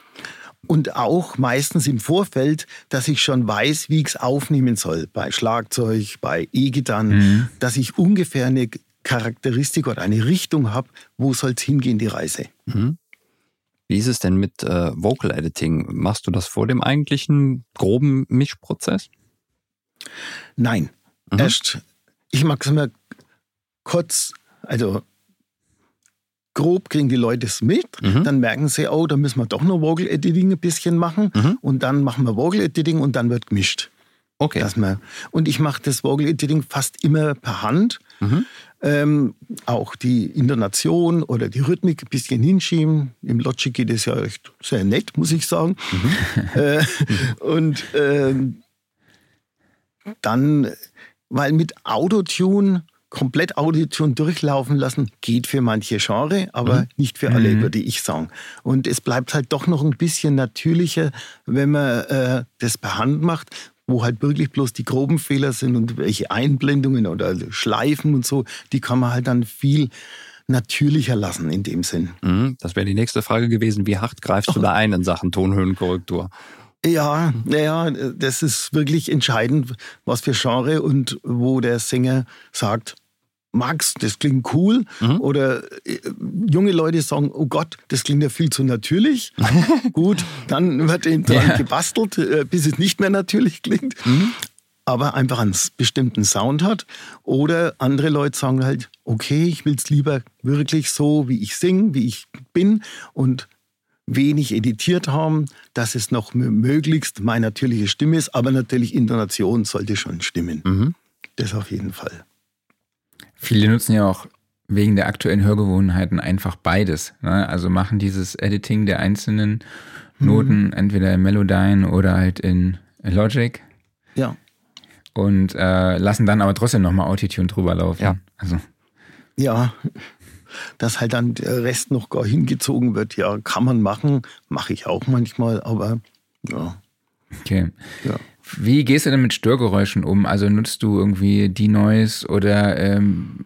Und auch meistens im Vorfeld, dass ich schon weiß, wie ich es aufnehmen soll. Bei Schlagzeug, bei E-Gitarren, mhm. dass ich ungefähr eine Charakteristik oder eine Richtung habe, wo soll es hingehen, die Reise. Mhm. Wie ist es denn mit äh, Vocal Editing? Machst du das vor dem eigentlichen groben Mischprozess? Nein. Mhm. Erst, ich mag es immer kurz, also grob kriegen die Leute es mit, mhm. dann merken sie, oh, da müssen wir doch noch Vocal Editing ein bisschen machen mhm. und dann machen wir Vocal Editing und dann wird gemischt. Okay. Dass man, und ich mache das Vocal Editing fast immer per Hand. Mhm. Ähm, auch die Intonation oder die Rhythmik ein bisschen hinschieben. Im Logic geht es ja echt sehr nett, muss ich sagen. Mhm. Äh, und ähm, dann, weil mit Autotune komplett Autotune durchlaufen lassen, geht für manche Genre, aber mhm. nicht für alle, mhm. würde ich sagen. Und es bleibt halt doch noch ein bisschen natürlicher, wenn man äh, das per Hand macht, wo halt wirklich bloß die groben Fehler sind und welche Einblendungen oder Schleifen und so, die kann man halt dann viel natürlicher lassen in dem Sinn. Mhm, das wäre die nächste Frage gewesen. Wie hart greifst du da ein in Sachen Tonhöhenkorrektur? Ja, naja, das ist wirklich entscheidend, was für Genre und wo der Sänger sagt, Max, das klingt cool. Mhm. Oder äh, junge Leute sagen, oh Gott, das klingt ja viel zu natürlich. Gut, dann wird eben dran ja. gebastelt, äh, bis es nicht mehr natürlich klingt. Mhm. Aber einfach einen bestimmten Sound hat. Oder andere Leute sagen halt, okay, ich will es lieber wirklich so, wie ich singe, wie ich bin und wenig editiert haben, dass es noch möglichst meine natürliche Stimme ist. Aber natürlich Intonation sollte schon stimmen. Mhm. Das auf jeden Fall. Viele nutzen ja auch wegen der aktuellen Hörgewohnheiten einfach beides. Ne? Also machen dieses Editing der einzelnen Noten mhm. entweder in Melodyne oder halt in Logic. Ja. Und äh, lassen dann aber trotzdem nochmal Autotune drüber laufen. Ja. Also. Ja. Dass halt dann der Rest noch gar hingezogen wird, ja, kann man machen. Mache ich auch manchmal, aber ja. Okay. Ja. Wie gehst du denn mit Störgeräuschen um? Also nutzt du irgendwie Denoise oder ähm,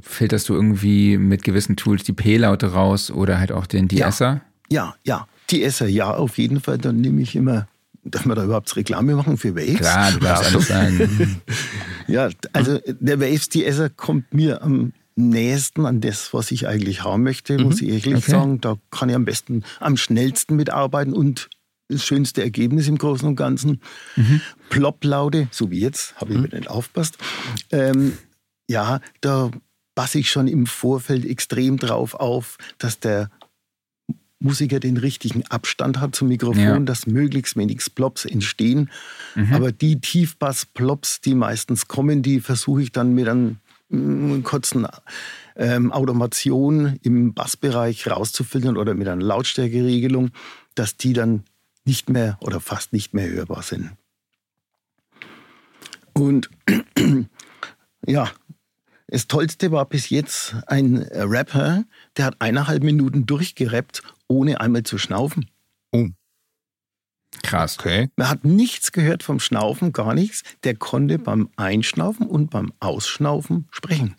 filterst du irgendwie mit gewissen Tools die P-Laute raus oder halt auch den De-Esser? Ja, ja. Die Esser, ja, auf jeden Fall. Dann nehme ich immer, darf man da überhaupt Reklame machen für Waves? Klar, du darfst alles sagen. Ja, also der Waves DSer kommt mir am nächsten an das, was ich eigentlich haben möchte, muss ich ehrlich Okay. sagen. Da kann ich am besten, am schnellsten mitarbeiten und das schönste Ergebnis im Großen und Ganzen. Plop-Laute, so wie jetzt, habe ich mir nicht aufpasst. Ähm, ja, da passe ich schon im Vorfeld extrem drauf auf, dass der Musiker den richtigen Abstand hat zum Mikrofon, Ja. dass möglichst wenig Plops entstehen. Aber die Tiefbass-Plops, die meistens kommen, die versuche ich dann mit einer mm, kurzen ähm, Automation im Bassbereich rauszufiltern oder mit einer Lautstärkeregelung, dass die dann nicht mehr oder fast nicht mehr hörbar sind. Und ja, das Tollste war bis jetzt ein Rapper, der hat eineinhalb Minuten durchgerappt, ohne einmal zu schnaufen. Krass. Okay. Man hat nichts gehört vom Schnaufen, gar nichts. Der konnte beim Einschnaufen und beim Ausschnaufen sprechen.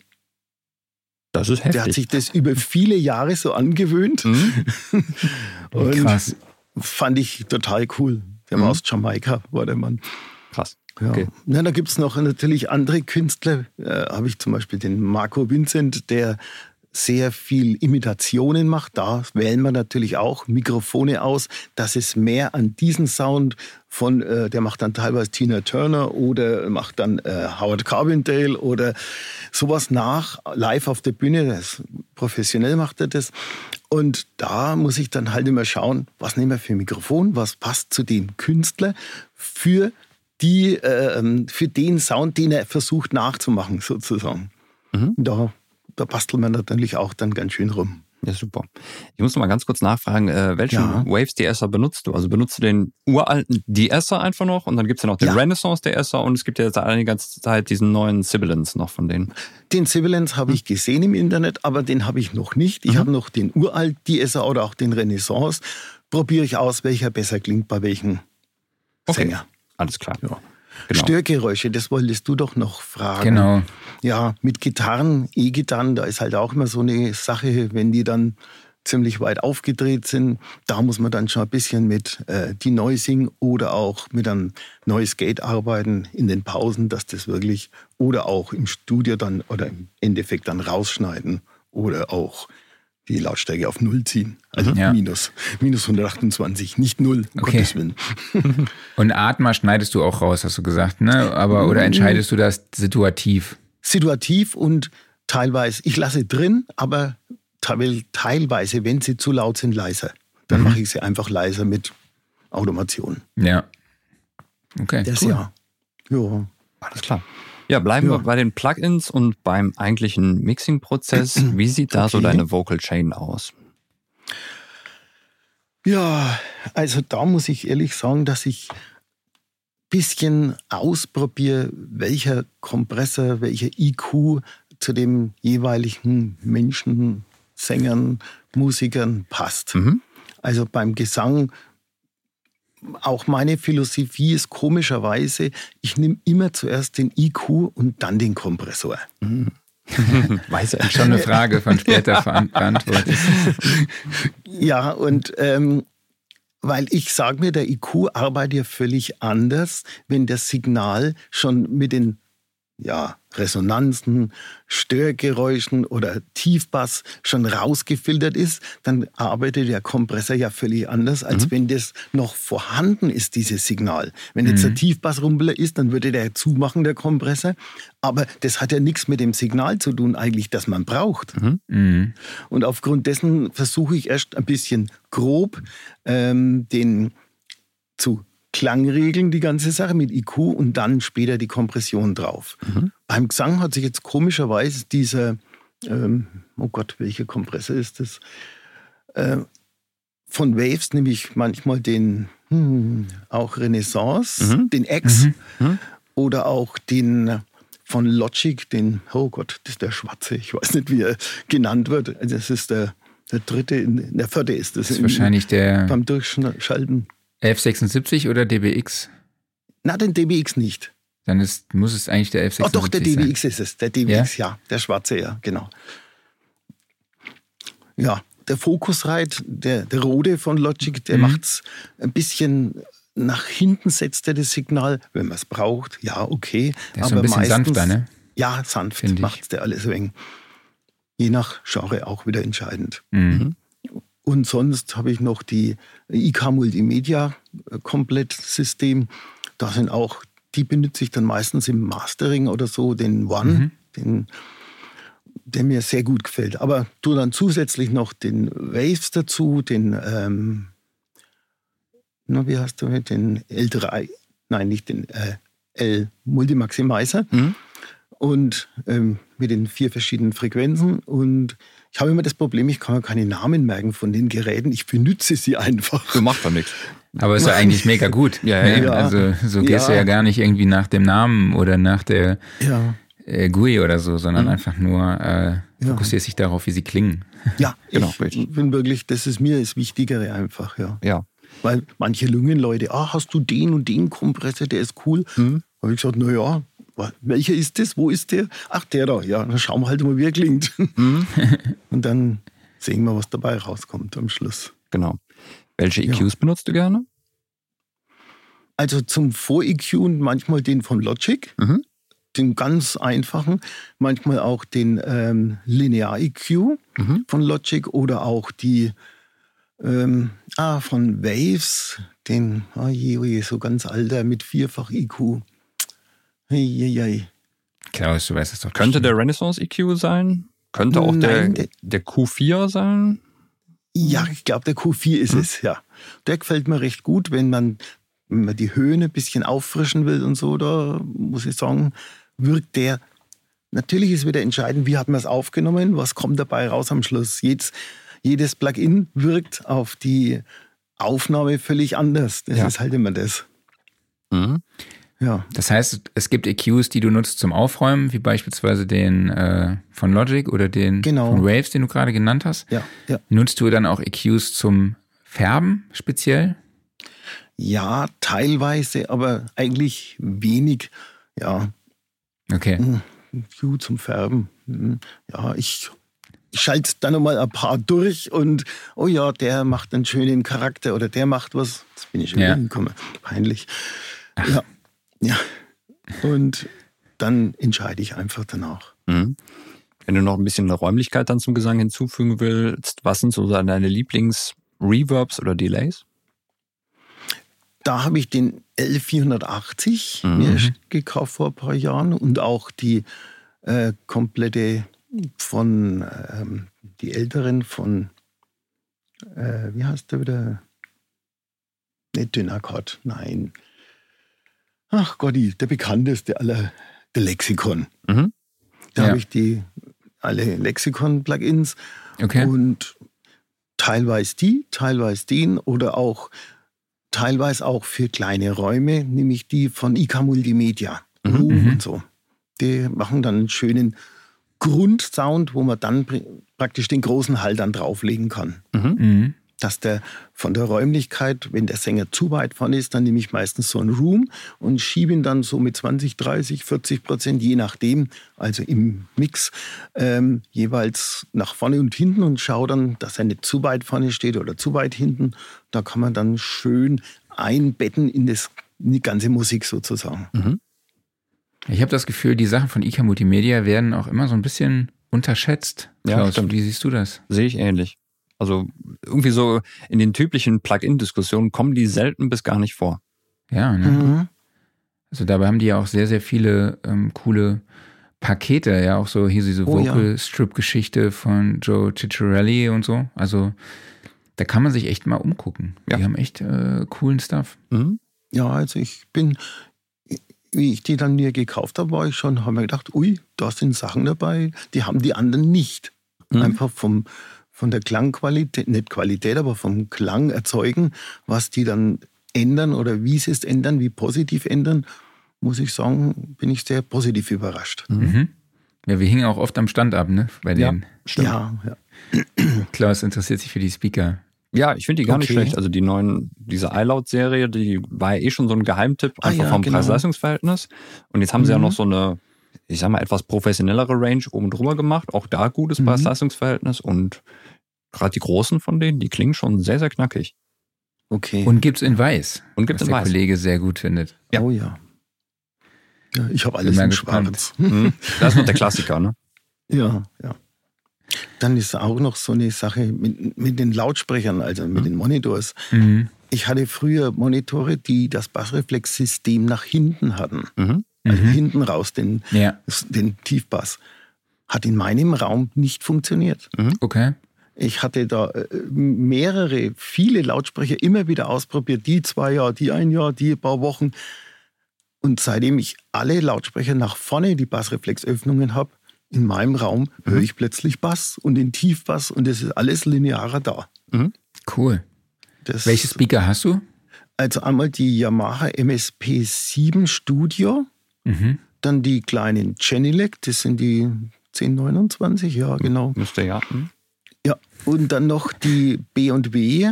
Das ist Der hat heftig. sich das über viele Jahre so angewöhnt Mhm. und Krass. fand ich total cool. Der Mhm. war aus Jamaika, war der Mann. Krass. Ja. Okay. Na, da gibt es noch natürlich andere Künstler. Äh, Habe ich zum Beispiel den Marco Vincent, der sehr viel Imitationen macht. Da wählen wir natürlich auch Mikrofone aus, dass es mehr an diesen Sound von, äh, der macht dann teilweise Tina Turner oder macht dann äh, Howard Carbondale oder sowas nach, live auf der Bühne. Das, professionell macht er das. Und da muss ich dann halt immer schauen, was nehmen wir für ein Mikrofon, was passt zu dem Künstler für die, äh, ähm, für den Sound, den er versucht nachzumachen, sozusagen. Da, da bastelt man natürlich auch dann ganz schön rum. Ja, super. Ich muss noch mal ganz kurz nachfragen, äh, welchen Ja. Waves DSer benutzt du? Also benutzt du den uralten DSer einfach noch und dann gibt's ja noch den Ja. Renaissance DSer und es gibt ja jetzt eine ganze Zeit diesen neuen Sibilance noch von denen. Den Sibilance habe ich gesehen im Internet, aber den habe ich noch nicht. Ich habe noch den uralt DSer oder auch den Renaissance. Probiere ich aus, welcher besser klingt bei welchem Okay. Sänger. Alles klar. Ja. Genau. Störgeräusche, das wolltest du doch noch fragen. Genau. Ja, mit Gitarren, E-Gitarren, da ist halt auch immer so eine Sache, wenn die dann ziemlich weit aufgedreht sind, da muss man dann schon ein bisschen mit äh, Denoising oder auch mit einem Noise Gate arbeiten in den Pausen, dass das wirklich oder auch im Studio dann oder im Endeffekt dann rausschneiden oder auch die Lautstärke auf Null ziehen. Also Ja. minus, minus 128, nicht Null, um Okay. Gottes Willen. Und Atma schneidest du auch raus, hast du gesagt, ne? Aber oder entscheidest du das situativ? situativ und teilweise, ich lasse drin, aber teil- teilweise, wenn sie zu laut sind, leiser. Dann mache ich sie einfach leiser mit Automation. Ja. Okay. Das cool. ja. Ja. Alles klar. Ja, bleiben Ja. wir bei den Plugins und beim eigentlichen Mixing-Prozess. Wie sieht da so Okay. deine Vocal Chain aus? Ja, also da muss ich ehrlich sagen, dass ich bisschen ausprobiere, welcher Kompressor, welcher IQ zu dem jeweiligen Menschen, Sängern, Musikern passt. Mhm. Also beim Gesang, auch meine Philosophie ist komischerweise, ich nehme immer zuerst den IQ und dann den Kompressor. Weiß er Schon eine Frage von später beantwortet. Ja, und ähm, weil ich sage mir, der IQ arbeitet ja völlig anders, wenn das Signal schon mit den ja, Resonanzen, Störgeräuschen oder Tiefbass schon rausgefiltert ist, dann arbeitet der Kompressor ja völlig anders, als wenn das noch vorhanden ist, dieses Signal. Wenn jetzt der Tiefbassrumpler ist, dann würde der zumachen, der Kompressor. Aber das hat ja nichts mit dem Signal zu tun, eigentlich, das man braucht. Mhm. Und aufgrund dessen versuche ich erst ein bisschen grob ähm, den zu Klangregeln die ganze Sache mit IQ und dann später die Kompression drauf. Beim Gesang hat sich jetzt komischerweise dieser, ähm, oh Gott, welcher Kompressor ist das? Äh, von Waves nehme ich manchmal den hm, auch Renaissance, Mhm. den X Mhm. oder auch den von Logic, den, oh Gott, das ist der Schwarze, ich weiß nicht, wie er genannt wird. Also das ist der, der dritte, in- der vierte ist das. Das ist in- wahrscheinlich der beim Durchschalten. 1176 oder DBX. Na, den DBX nicht. Dann ist, muss es eigentlich der Oh 1176 doch, der DBX sein. ist es. Der DBX, ja. Der schwarze, ja, genau. Ja, der Focusrite, der, der Rode von Logic, der Mhm. macht's ein bisschen nach hinten setzt er das Signal, wenn man es braucht, ja, okay. Der ist so ein bisschen sanfter, ne? Ja, sanft macht der alles wegen. Je nach Genre auch wieder entscheidend. Mhm. Und sonst habe ich noch die IK Multimedia äh, Komplettsystem. Da sind auch, die benutze ich dann meistens im Mastering oder so, den One, Mhm. den, der mir sehr gut gefällt. Aber tu dann zusätzlich noch den Waves dazu, den, ähm, na, wie heißt der, den L3, nein, nicht den äh, L Multimaximizer Mhm. und ähm, mit den vier verschiedenen Frequenzen. Und ich habe immer das Problem, ich kann mir keine Namen merken von den Geräten. Ich benutze sie einfach. So macht doch nichts. Aber ist ja eigentlich mega gut. Ja, ne? ja. Also so gehst du Ja. ja gar nicht irgendwie nach dem Namen oder nach der Ja, äh, GUI oder so, sondern Mhm. einfach nur äh, Ja. fokussierst dich darauf, wie sie klingen. ja Genau, ich richtig. bin wirklich, das ist mir das Wichtigere einfach, ja. Ja. Weil manche Lungenleute, ah, hast du den und den Kompressor, der ist cool. Mhm. Habe ich gesagt, na ja, wa- welcher ist das? Wo ist der? Ach, der da. Ja, dann schauen wir halt mal, wie er klingt. Mhm. Und dann sehen wir, was dabei rauskommt am Schluss. Genau. Welche Ja. EQs benutzt du gerne? Also zum Vor-EQ manchmal den von Logic, Mhm. den ganz einfachen, manchmal auch den ähm, Linear-EQ Mhm. von Logic oder auch die ähm, ah, von Waves, den, oh je, oh je, so ganz alter mit vierfach Hey. Klaus, du weißt es doch. Könnte der Renaissance EQ sein? Könnte auch der, Nein, der- der Q4 sein? Ja, ich glaube, der Q4 ist es, ja. Der gefällt mir recht gut, wenn man, wenn man die Höhen ein bisschen auffrischen will und so, da muss ich sagen, wirkt der. Natürlich ist wieder entscheidend, wie hat man es aufgenommen, was kommt dabei raus am Schluss. Jedes, jedes Plugin wirkt auf die Aufnahme völlig anders. Das Ja. ist halt immer das. Mhm. Ja. Das heißt, es gibt EQs, die du nutzt zum Aufräumen, wie beispielsweise den äh, von Logic oder den Genau. von Waves, den du gerade genannt hast. Ja, ja. Nutzt du dann auch EQs zum Färben speziell? ja, teilweise, aber eigentlich wenig. Ja, Okay. Cue zum Färben. Hm, Ja, ich schalte dann nochmal ein paar durch und oh ja, der macht einen schönen Charakter oder der macht was. Jetzt bin ich schon Ja. hingekommen. Peinlich. Ja. Ja. Und dann entscheide ich einfach danach. Mhm. Wenn du noch ein bisschen Räumlichkeit dann zum Gesang hinzufügen willst, was sind so deine Lieblings-Reverbs oder Delays? Da habe ich den L480 Mhm. mir gekauft vor ein paar Jahren und auch die äh, komplette von ähm, die älteren von äh, wie heißt der wieder? Nicht Dynacord, nein. Ach Gotti, der bekannteste aller, der Lexikon. Mhm. Da Ja. habe ich die alle Lexikon-Plugins Okay. und teilweise die, teilweise den oder auch teilweise auch für kleine Räume, nämlich die von IK Multimedia, Mhm. Room Mhm. und so. Die machen dann einen schönen Grundsound, wo man dann pr- praktisch den großen Hall dann drauflegen kann. Mhm. Dass der von der Räumlichkeit, wenn der Sänger zu weit vorne ist, dann nehme ich meistens so einen Room und schiebe ihn dann so mit 20, 30, 40 Prozent, je nachdem, also im Mix, ähm, jeweils nach vorne und hinten und schaue dann, dass er nicht zu weit vorne steht oder zu weit hinten. Da kann man dann schön einbetten in, das, in die ganze Musik sozusagen. Mhm. Ich habe das Gefühl, die Sachen von IK Multimedia werden auch immer so ein bisschen unterschätzt. Ja, Klaus, stimmt. wie siehst du das? Sehe ich ähnlich. Also irgendwie so in den typischen Plugin-Diskussionen kommen die selten bis gar nicht vor. Ja, ne? Mhm. Also dabei haben die ja auch sehr, sehr viele ähm, coole Pakete, ja, auch so hier diese Oh, ja. Vocal-Strip-Geschichte von Joe Cicciarelli und so. Also da kann man sich echt mal umgucken. Ja. Die haben echt äh, coolen Stuff. Mhm. Ja, also ich bin, wie ich die dann mir gekauft habe, war ich schon, habe mir gedacht, ui, da sind Sachen dabei, die haben die anderen nicht. Mhm. Einfach vom, von der Klangqualität, nicht Qualität, aber vom Klang erzeugen, was die dann ändern oder wie sie es ändern, wie positiv ändern, muss ich sagen, bin ich sehr positiv überrascht. Mhm. Ja, wir hingen auch oft am Stand ab, ne? Bei Ja. Stimmt. Ja, ja. Klaus interessiert sich für die Speaker. Ja, ich finde die gar nicht Okay. schlecht. Also die neuen, diese iLoud-Serie, die war ja eh schon so ein Geheimtipp, Ah, einfach ja, vom genau. Preis-Leistungs-Verhältnis. Und jetzt haben sie ja Mhm. noch so eine, ich sag mal, etwas professionellere Range oben drüber gemacht. Auch da gutes Mhm. Preis-Leistungs-Verhältnis. Und gerade die großen von denen, die klingen schon sehr, sehr knackig. Okay. Und gibt's in weiß. Und gibt's in der weiß. Kollege sehr gut findet. Ja. Oh ja. Ja, ich habe alles in. Schwarz. Mhm. Das ist noch der Klassiker, ne? Ja, ja. Dann ist auch noch so eine Sache mit, mit den Lautsprechern, also mit den Monitors. Mhm. Ich hatte früher Monitore, die das Bassreflexsystem nach hinten hatten. Mhm. Also Mhm. hinten raus, den, Ja, den Tiefbass. Hat in meinem Raum nicht funktioniert. okay. Ich hatte da äh, mehrere, viele Lautsprecher immer wieder ausprobiert. Die zwei Jahre, die ein Jahr, die ein paar Wochen. Und seitdem ich alle Lautsprecher nach vorne, die Bassreflexöffnungen habe, in meinem Raum höre ich plötzlich Bass und den Tiefbass und es ist alles linearer da. Cool. Das, Welche Speaker hast du? Also einmal die Yamaha MSP 7 Studio, Mhm. dann die kleinen Genelec, das sind die 1029, ja genau. Müsste ja. Mhm. Ja, und dann noch die B&W,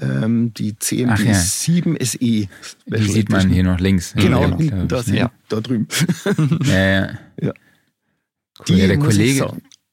ähm, die Ach ja. 7 SE. Die sieht man hier noch links. Genau, Ja, hinten, glaub da, ich, sind- ne? Ja. da drüben. Ja, ja. Ja. Cool. ja, der Kollege.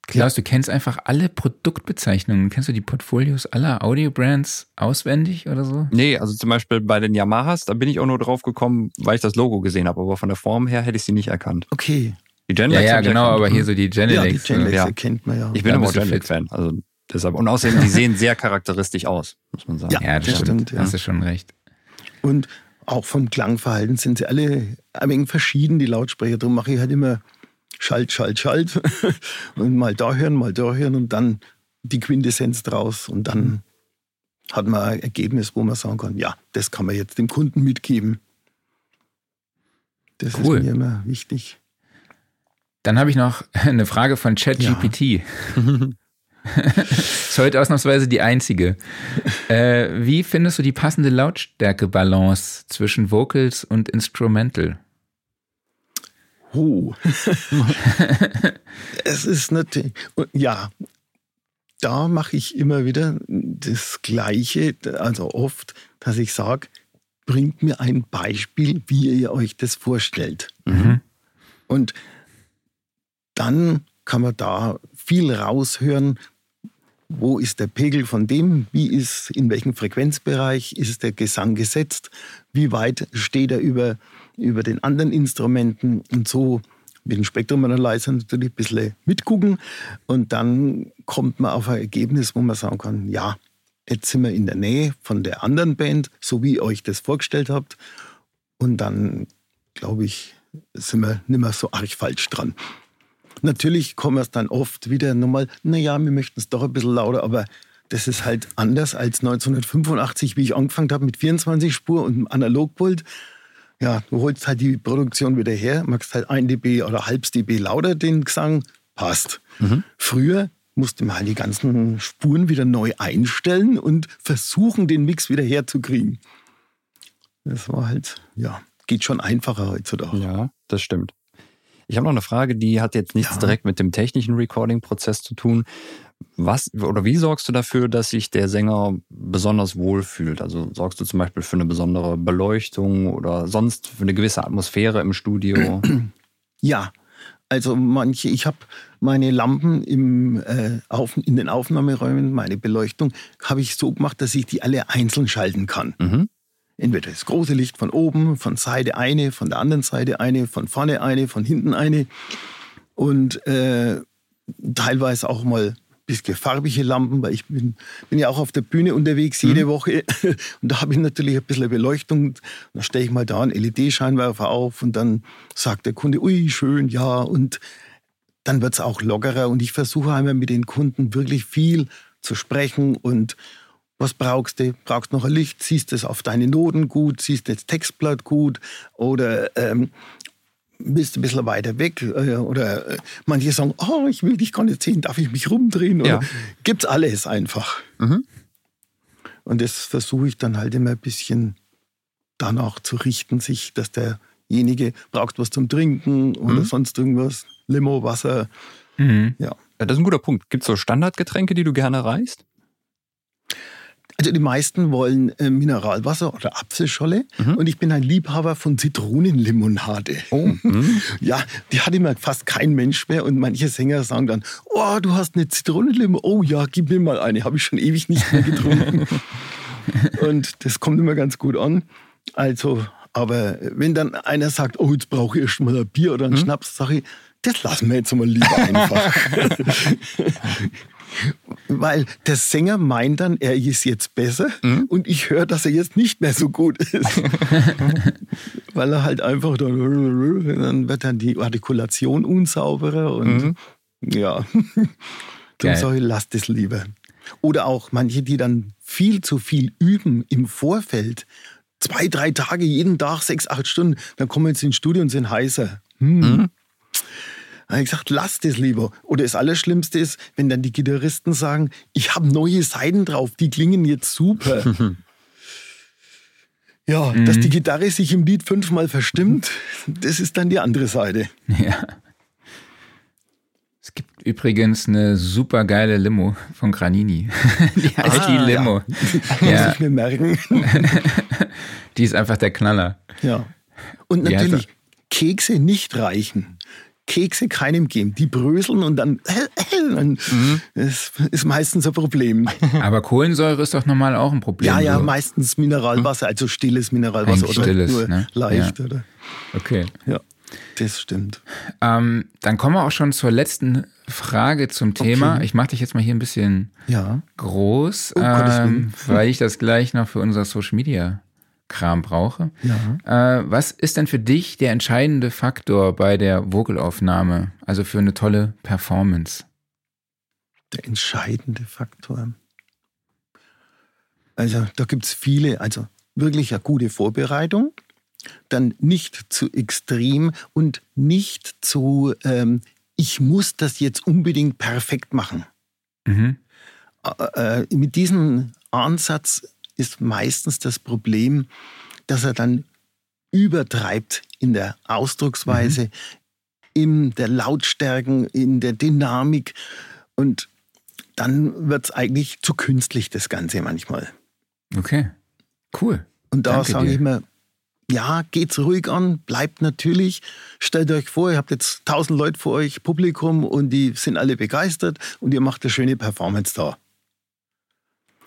Klaus, du kennst einfach alle Produktbezeichnungen. Kennst du die Portfolios aller Audio-Brands auswendig oder so? Nee, also zum Beispiel bei den Yamahas, da bin ich auch nur drauf gekommen, weil ich das Logo gesehen habe, aber von der Form her hätte ich sie nicht erkannt. Okay. Die Ja, Genlex ja, ich genau, erkannt. aber hier so die Ja, die Genelecs. Genelecs Ja. erkennt man ja. Ich bin aber auch. Genlex-Fan. Also deshalb. Und außerdem, die sehen sehr charakteristisch aus, muss man sagen. Ja. ja, das, das stimmt. stimmt, ja. Hast du schon recht. Und auch vom Klangverhalten sind sie alle ein wenig verschieden, die Lautsprecher. Darum mache ich halt immer Schalt, Schalt, Schalt. und mal da hören, mal da hören und dann die Quintessenz draus. Und dann hat man ein Ergebnis, wo man sagen kann, ja, das kann man jetzt dem Kunden mitgeben. Das Cool. ist mir immer wichtig. Dann habe ich noch eine Frage von ChatGPT. ist heute ausnahmsweise die einzige. Äh, wie findest du die passende Lautstärke-Balance zwischen Vocals und Instrumental? Huh. es ist natürlich, ja, da mache ich immer wieder das Gleiche, also oft, dass ich sage, bringt mir ein Beispiel, wie ihr euch das vorstellt. Mhm. Und dann kann man da viel raushören, wo ist der Pegel von dem, wie ist, in welchem Frequenzbereich ist der Gesang gesetzt, wie weit steht er über, über den anderen Instrumenten? Und so mit dem Spektrumanalyzer natürlich ein bisschen mitgucken. Und dann kommt man auf ein Ergebnis, wo man sagen kann, ja, jetzt sind wir in der Nähe von der anderen Band, so wie ihr euch das vorgestellt habt. Und dann, glaube ich, sind wir nicht mehr so arg falsch dran. Natürlich kommen es dann oft wieder nochmal, naja, wir möchten es doch ein bisschen lauter, aber das ist halt anders als 1985, wie ich angefangen habe mit 24 Spur und einem Analogpult. Ja, du holst halt die Produktion wieder her, machst halt ein dB oder halbs dB lauter den Gesang, passt. Früher musste man halt die ganzen Spuren wieder neu einstellen und versuchen, den Mix wieder herzukriegen. Das war halt, ja, geht schon einfacher heutzutage. Ja, das stimmt. Ich habe noch eine Frage, die hat jetzt nichts Ja. direkt mit dem technischen Recording-Prozess zu tun. Was oder wie sorgst du dafür, dass sich der Sänger besonders wohl fühlt? Also sorgst du zum Beispiel für eine besondere Beleuchtung oder sonst für eine gewisse Atmosphäre im Studio? Ja, also manche, ich habe meine Lampen im, äh, auf, in den Aufnahmeräumen, meine Beleuchtung, habe ich so gemacht, dass ich die alle einzeln schalten kann. mhm. Entweder das große Licht von oben, von Seite eine, von der anderen Seite eine, von vorne eine, von hinten eine. Und äh, teilweise auch mal ein bisschen farbige Lampen, weil ich bin, bin ja auch auf der Bühne unterwegs jede Woche. Und da habe ich natürlich ein bisschen Beleuchtung. Da stelle ich mal da einen LED-Scheinwerfer auf und dann sagt der Kunde, ui, schön, ja. Und dann wird es auch lockerer. Und ich versuche einmal mit den Kunden wirklich viel zu sprechen und was brauchst du? Brauchst noch ein Licht? Siehst du es auf deine Noten gut? Siehst du das Textblatt gut? Oder ähm, bist du ein bisschen weiter weg? Äh, Oder äh, manche sagen, oh, ich will dich gar nicht sehen, darf ich mich rumdrehen? Oder Ja. Gibt's alles einfach. Mhm. Und das versuche ich dann halt immer ein bisschen danach zu richten, sich, dass derjenige braucht was zum Trinken oder Mhm. sonst irgendwas. Limo, Wasser. Mhm. Ja. Ja, das ist ein guter Punkt. Gibt es so Standardgetränke, die du gerne reichst? Also die meisten wollen äh, Mineralwasser oder Apfelscholle Mhm. und ich bin ein Liebhaber von Zitronenlimonade. Oh, mhm. Ja, die hat immer fast kein Mensch mehr und manche Sänger sagen dann, oh, du hast eine Zitronenlimonade, oh ja, gib mir mal eine, habe ich schon ewig nicht mehr getrunken. und das kommt immer ganz gut an. Also, aber wenn dann einer sagt, oh, jetzt brauche ich erst mal ein Bier oder einen Schnaps, sage ich, das lassen wir jetzt mal lieber einfach. Weil der Sänger meint dann, er ist jetzt besser und ich höre, dass er jetzt nicht mehr so gut ist. Weil er halt einfach dann, dann wird dann die Artikulation unsauberer und ja, Geil. dann sage ich, lasst es lieber. Oder auch manche, die dann viel zu viel üben im Vorfeld. Zwei, drei Tage, jeden Tag, sechs, acht Stunden, dann kommen sie ins Studio und sind heißer. Hm. Da habe ich gesagt, lasst es lieber. Oder das Allerschlimmste ist, wenn dann die Gitarristen sagen, ich habe neue Seiten drauf, die klingen jetzt super. ja, dass die Gitarre sich im Lied fünfmal verstimmt, das ist dann die andere Seite. Ja. Es gibt übrigens eine super geile Limo von Granini. Die heißt Ah, die Limo. Muss Ja, ich mir merken. die ist einfach der Knaller. Ja. Und natürlich, Kekse nicht reichen. Kekse keinem geben. Die bröseln und dann, dann Mhm. das ist meistens ein Problem. Aber Kohlensäure ist doch normal auch ein Problem. Ja, ja, so. meistens Mineralwasser, also stilles Mineralwasser Eigentlich oder stilles, nur ne? leicht. Ja. Oder, Okay. ja, das stimmt. Ähm, dann kommen wir auch schon zur letzten Frage zum Thema. Okay. Ich mache dich jetzt mal hier ein bisschen Ja. groß, Oh, ähm, weil ich das gleich noch für unser Social Media Kram brauche. Ja. Äh, was ist denn für dich der entscheidende Faktor bei der Vocalaufnahme, also für eine tolle Performance? Der entscheidende Faktor. Also da gibt es viele, also wirklich eine gute Vorbereitung, dann nicht zu extrem und nicht zu, ähm, ich muss das jetzt unbedingt perfekt machen. Mhm. äh, äh, mit diesem Ansatz ist meistens das Problem, dass er dann übertreibt in der Ausdrucksweise, in der Lautstärken, in der Dynamik und dann wird es eigentlich zu künstlich, das Ganze manchmal. Okay, cool. Und da sage ich mir, ja, geht's ruhig an, bleibt natürlich. Stellt euch vor, ihr habt jetzt tausend Leute vor euch, Publikum, und die sind alle begeistert und ihr macht eine schöne Performance da.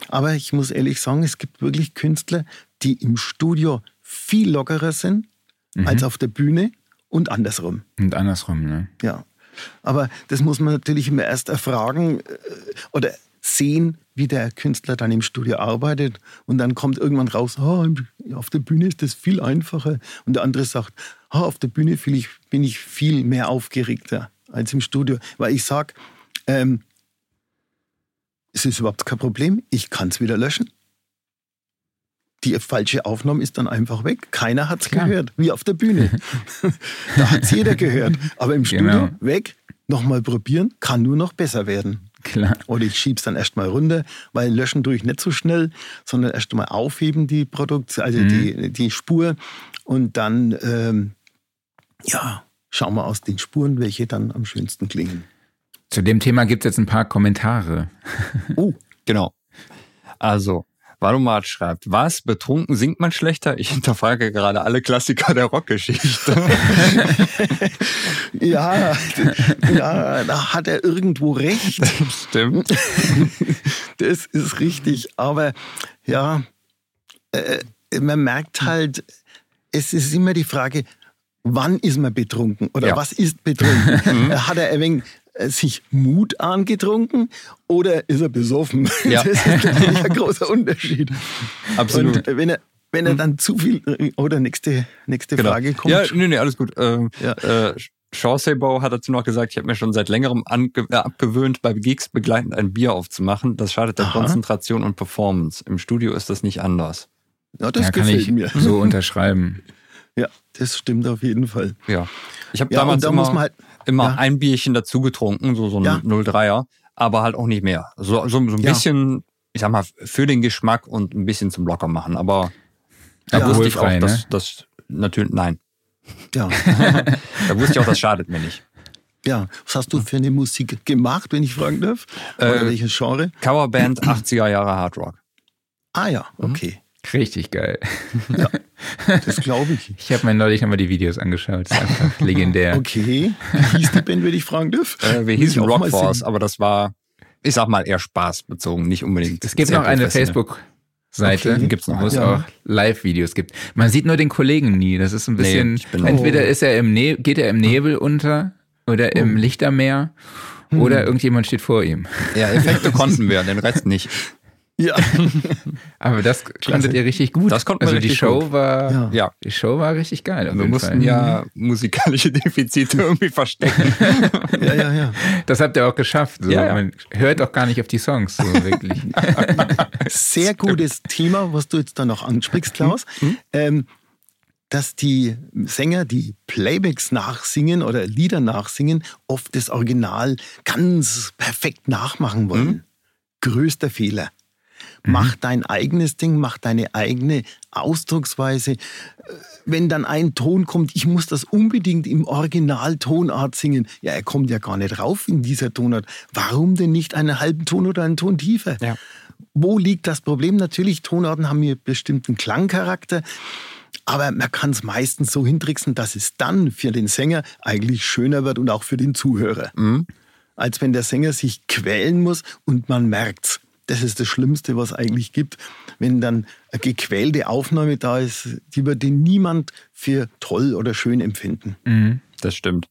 Aber ich muss ehrlich sagen, es gibt wirklich Künstler, die im Studio viel lockerer sind Mhm. als auf der Bühne und andersrum. Und andersrum, ne? Ja. Aber das muss man natürlich immer erst erfragen äh, oder sehen, wie der Künstler dann im Studio arbeitet. Und dann kommt irgendwann raus, "Ah, auf der Bühne ist das viel einfacher. Und der andere sagt, "Ah, auf der Bühne ich, bin ich viel mehr aufgeregter als im Studio. Weil ich sage, ähm, es ist überhaupt kein Problem, ich kann es wieder löschen. Die falsche Aufnahme ist dann einfach weg. Keiner hat es gehört, wie auf der Bühne. da hat es jeder gehört. Aber im Studio Genau. weg, nochmal probieren, kann nur noch besser werden. Klar. Oder ich schieb's dann erstmal runter, weil löschen tue ich nicht so schnell, sondern erst mal aufheben die Produkte, also Mhm. die, die Spur. Und dann, ähm, ja, schauen wir aus den Spuren, welche dann am schönsten klingen. Zu dem Thema gibt es jetzt ein paar Kommentare. Oh, Genau. Also, Valomat schreibt, was? Betrunken singt man schlechter? Ich hinterfrage gerade alle Klassiker der Rockgeschichte. ja, ja, da hat er irgendwo recht. Stimmt. Das ist richtig. Aber ja, äh, man merkt halt, es ist immer die Frage, wann ist man betrunken oder Ja. was ist betrunken? Hat er ein wenig sich Mut angetrunken oder ist er besoffen? Ja. Das ist natürlich ein großer Unterschied. Absolut. Und äh, wenn er, wenn er dann zu viel, äh, oder nächste, nächste Genau. Frage kommt. Ja, nee, nee, alles gut. Ähm, Ja. äh, Chauncey-Bow hat dazu noch gesagt, ich habe mir schon seit längerem ange äh, abgewöhnt, bei Gigs begleitend ein Bier aufzumachen. Das schadet der Aha. Konzentration und Performance. Im Studio ist das nicht anders. ja, das ja, kann gefällt ich mir. so unterschreiben. Ja, das stimmt auf jeden Fall. Ja. Ich habe Ja, damals und da immer, muss man halt, immer ja. ein Bierchen dazu getrunken, so, so ein Ja. 03er, aber halt auch nicht mehr. So, so, so ein Ja. bisschen, ich sag mal, für den Geschmack und ein bisschen zum Locker machen. Aber da Ja. wusste ich auch, Alkoholfrei, dass ne? das natürlich, nein. ja. Da wusste ich auch, das schadet mir nicht. Ja, was hast du für eine Musik gemacht, wenn ich fragen darf? Oder Äh, welches Genre? Coverband 80er Jahre Hard Rock. Ah ja, okay. Richtig geil. Das glaube ich. Ich habe mir neulich nochmal die Videos angeschaut. Das ist einfach legendär. Okay. Wie hieß die Band, wenn ich fragen darf? Äh, wir hießen Rockforce, singen. aber das war, ich sag mal, eher spaßbezogen, nicht unbedingt. Es gibt noch eine professionell. Facebook-Seite, Okay. Gibt's noch wo es Ja. auch Live-Videos gibt. Man sieht nur den Kollegen nie. Das ist ein Nee, bisschen. bin- entweder Oh. ist er im ne geht er im Nebel unter oder im Lichtermeer oder irgendjemand steht vor ihm. Ja, Effekte konnten wir, den Rest nicht. Ja. Aber das konntet ihr richtig gut. Das konnten wir also die richtig Show gut. war. Ja. Ja, Die Show war richtig geil. Wir mussten Fall. ja musikalische Defizite irgendwie verstecken. ja, ja, ja. Das habt ihr auch geschafft. So. Ja, ja. Man hört auch gar nicht auf die Songs, so wirklich. Sehr gutes Thema, was du jetzt da noch ansprichst, Klaus. Ähm, dass die Sänger, die Playbacks nachsingen oder Lieder nachsingen, oft das Original ganz perfekt nachmachen wollen. Größter Fehler. Mach dein eigenes Ding, mach deine eigene Ausdrucksweise. Wenn dann ein Ton kommt, ich muss das unbedingt im Original-Tonart singen. Ja, er kommt ja gar nicht rauf in dieser Tonart. Warum denn nicht einen halben Ton oder einen Ton tiefer? Ja. Wo liegt das Problem? Natürlich, Tonarten haben hier bestimmten Klangcharakter. Aber man kann es meistens so hintricksen, dass es dann für den Sänger eigentlich schöner wird und auch für den Zuhörer. Als wenn der Sänger sich quälen muss und man merkt's. Das ist das Schlimmste, was eigentlich gibt, wenn dann eine gequälte Aufnahme da ist, die würde niemand für toll oder schön empfinden. Das stimmt.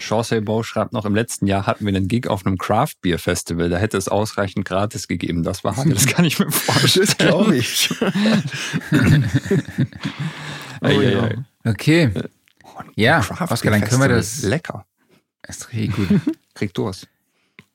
Chauncey Bow schreibt noch, im letzten Jahr hatten wir einen Gig auf einem Craft Beer Festival. Da hätte es ausreichend gratis gegeben. Das war hart. Das kann ich mir vorstellen. Das glaube ich. Ei, ja. Okay. Ja, Craft dann können wir das. Lecker. ist richtig gut. Kriegt Durst.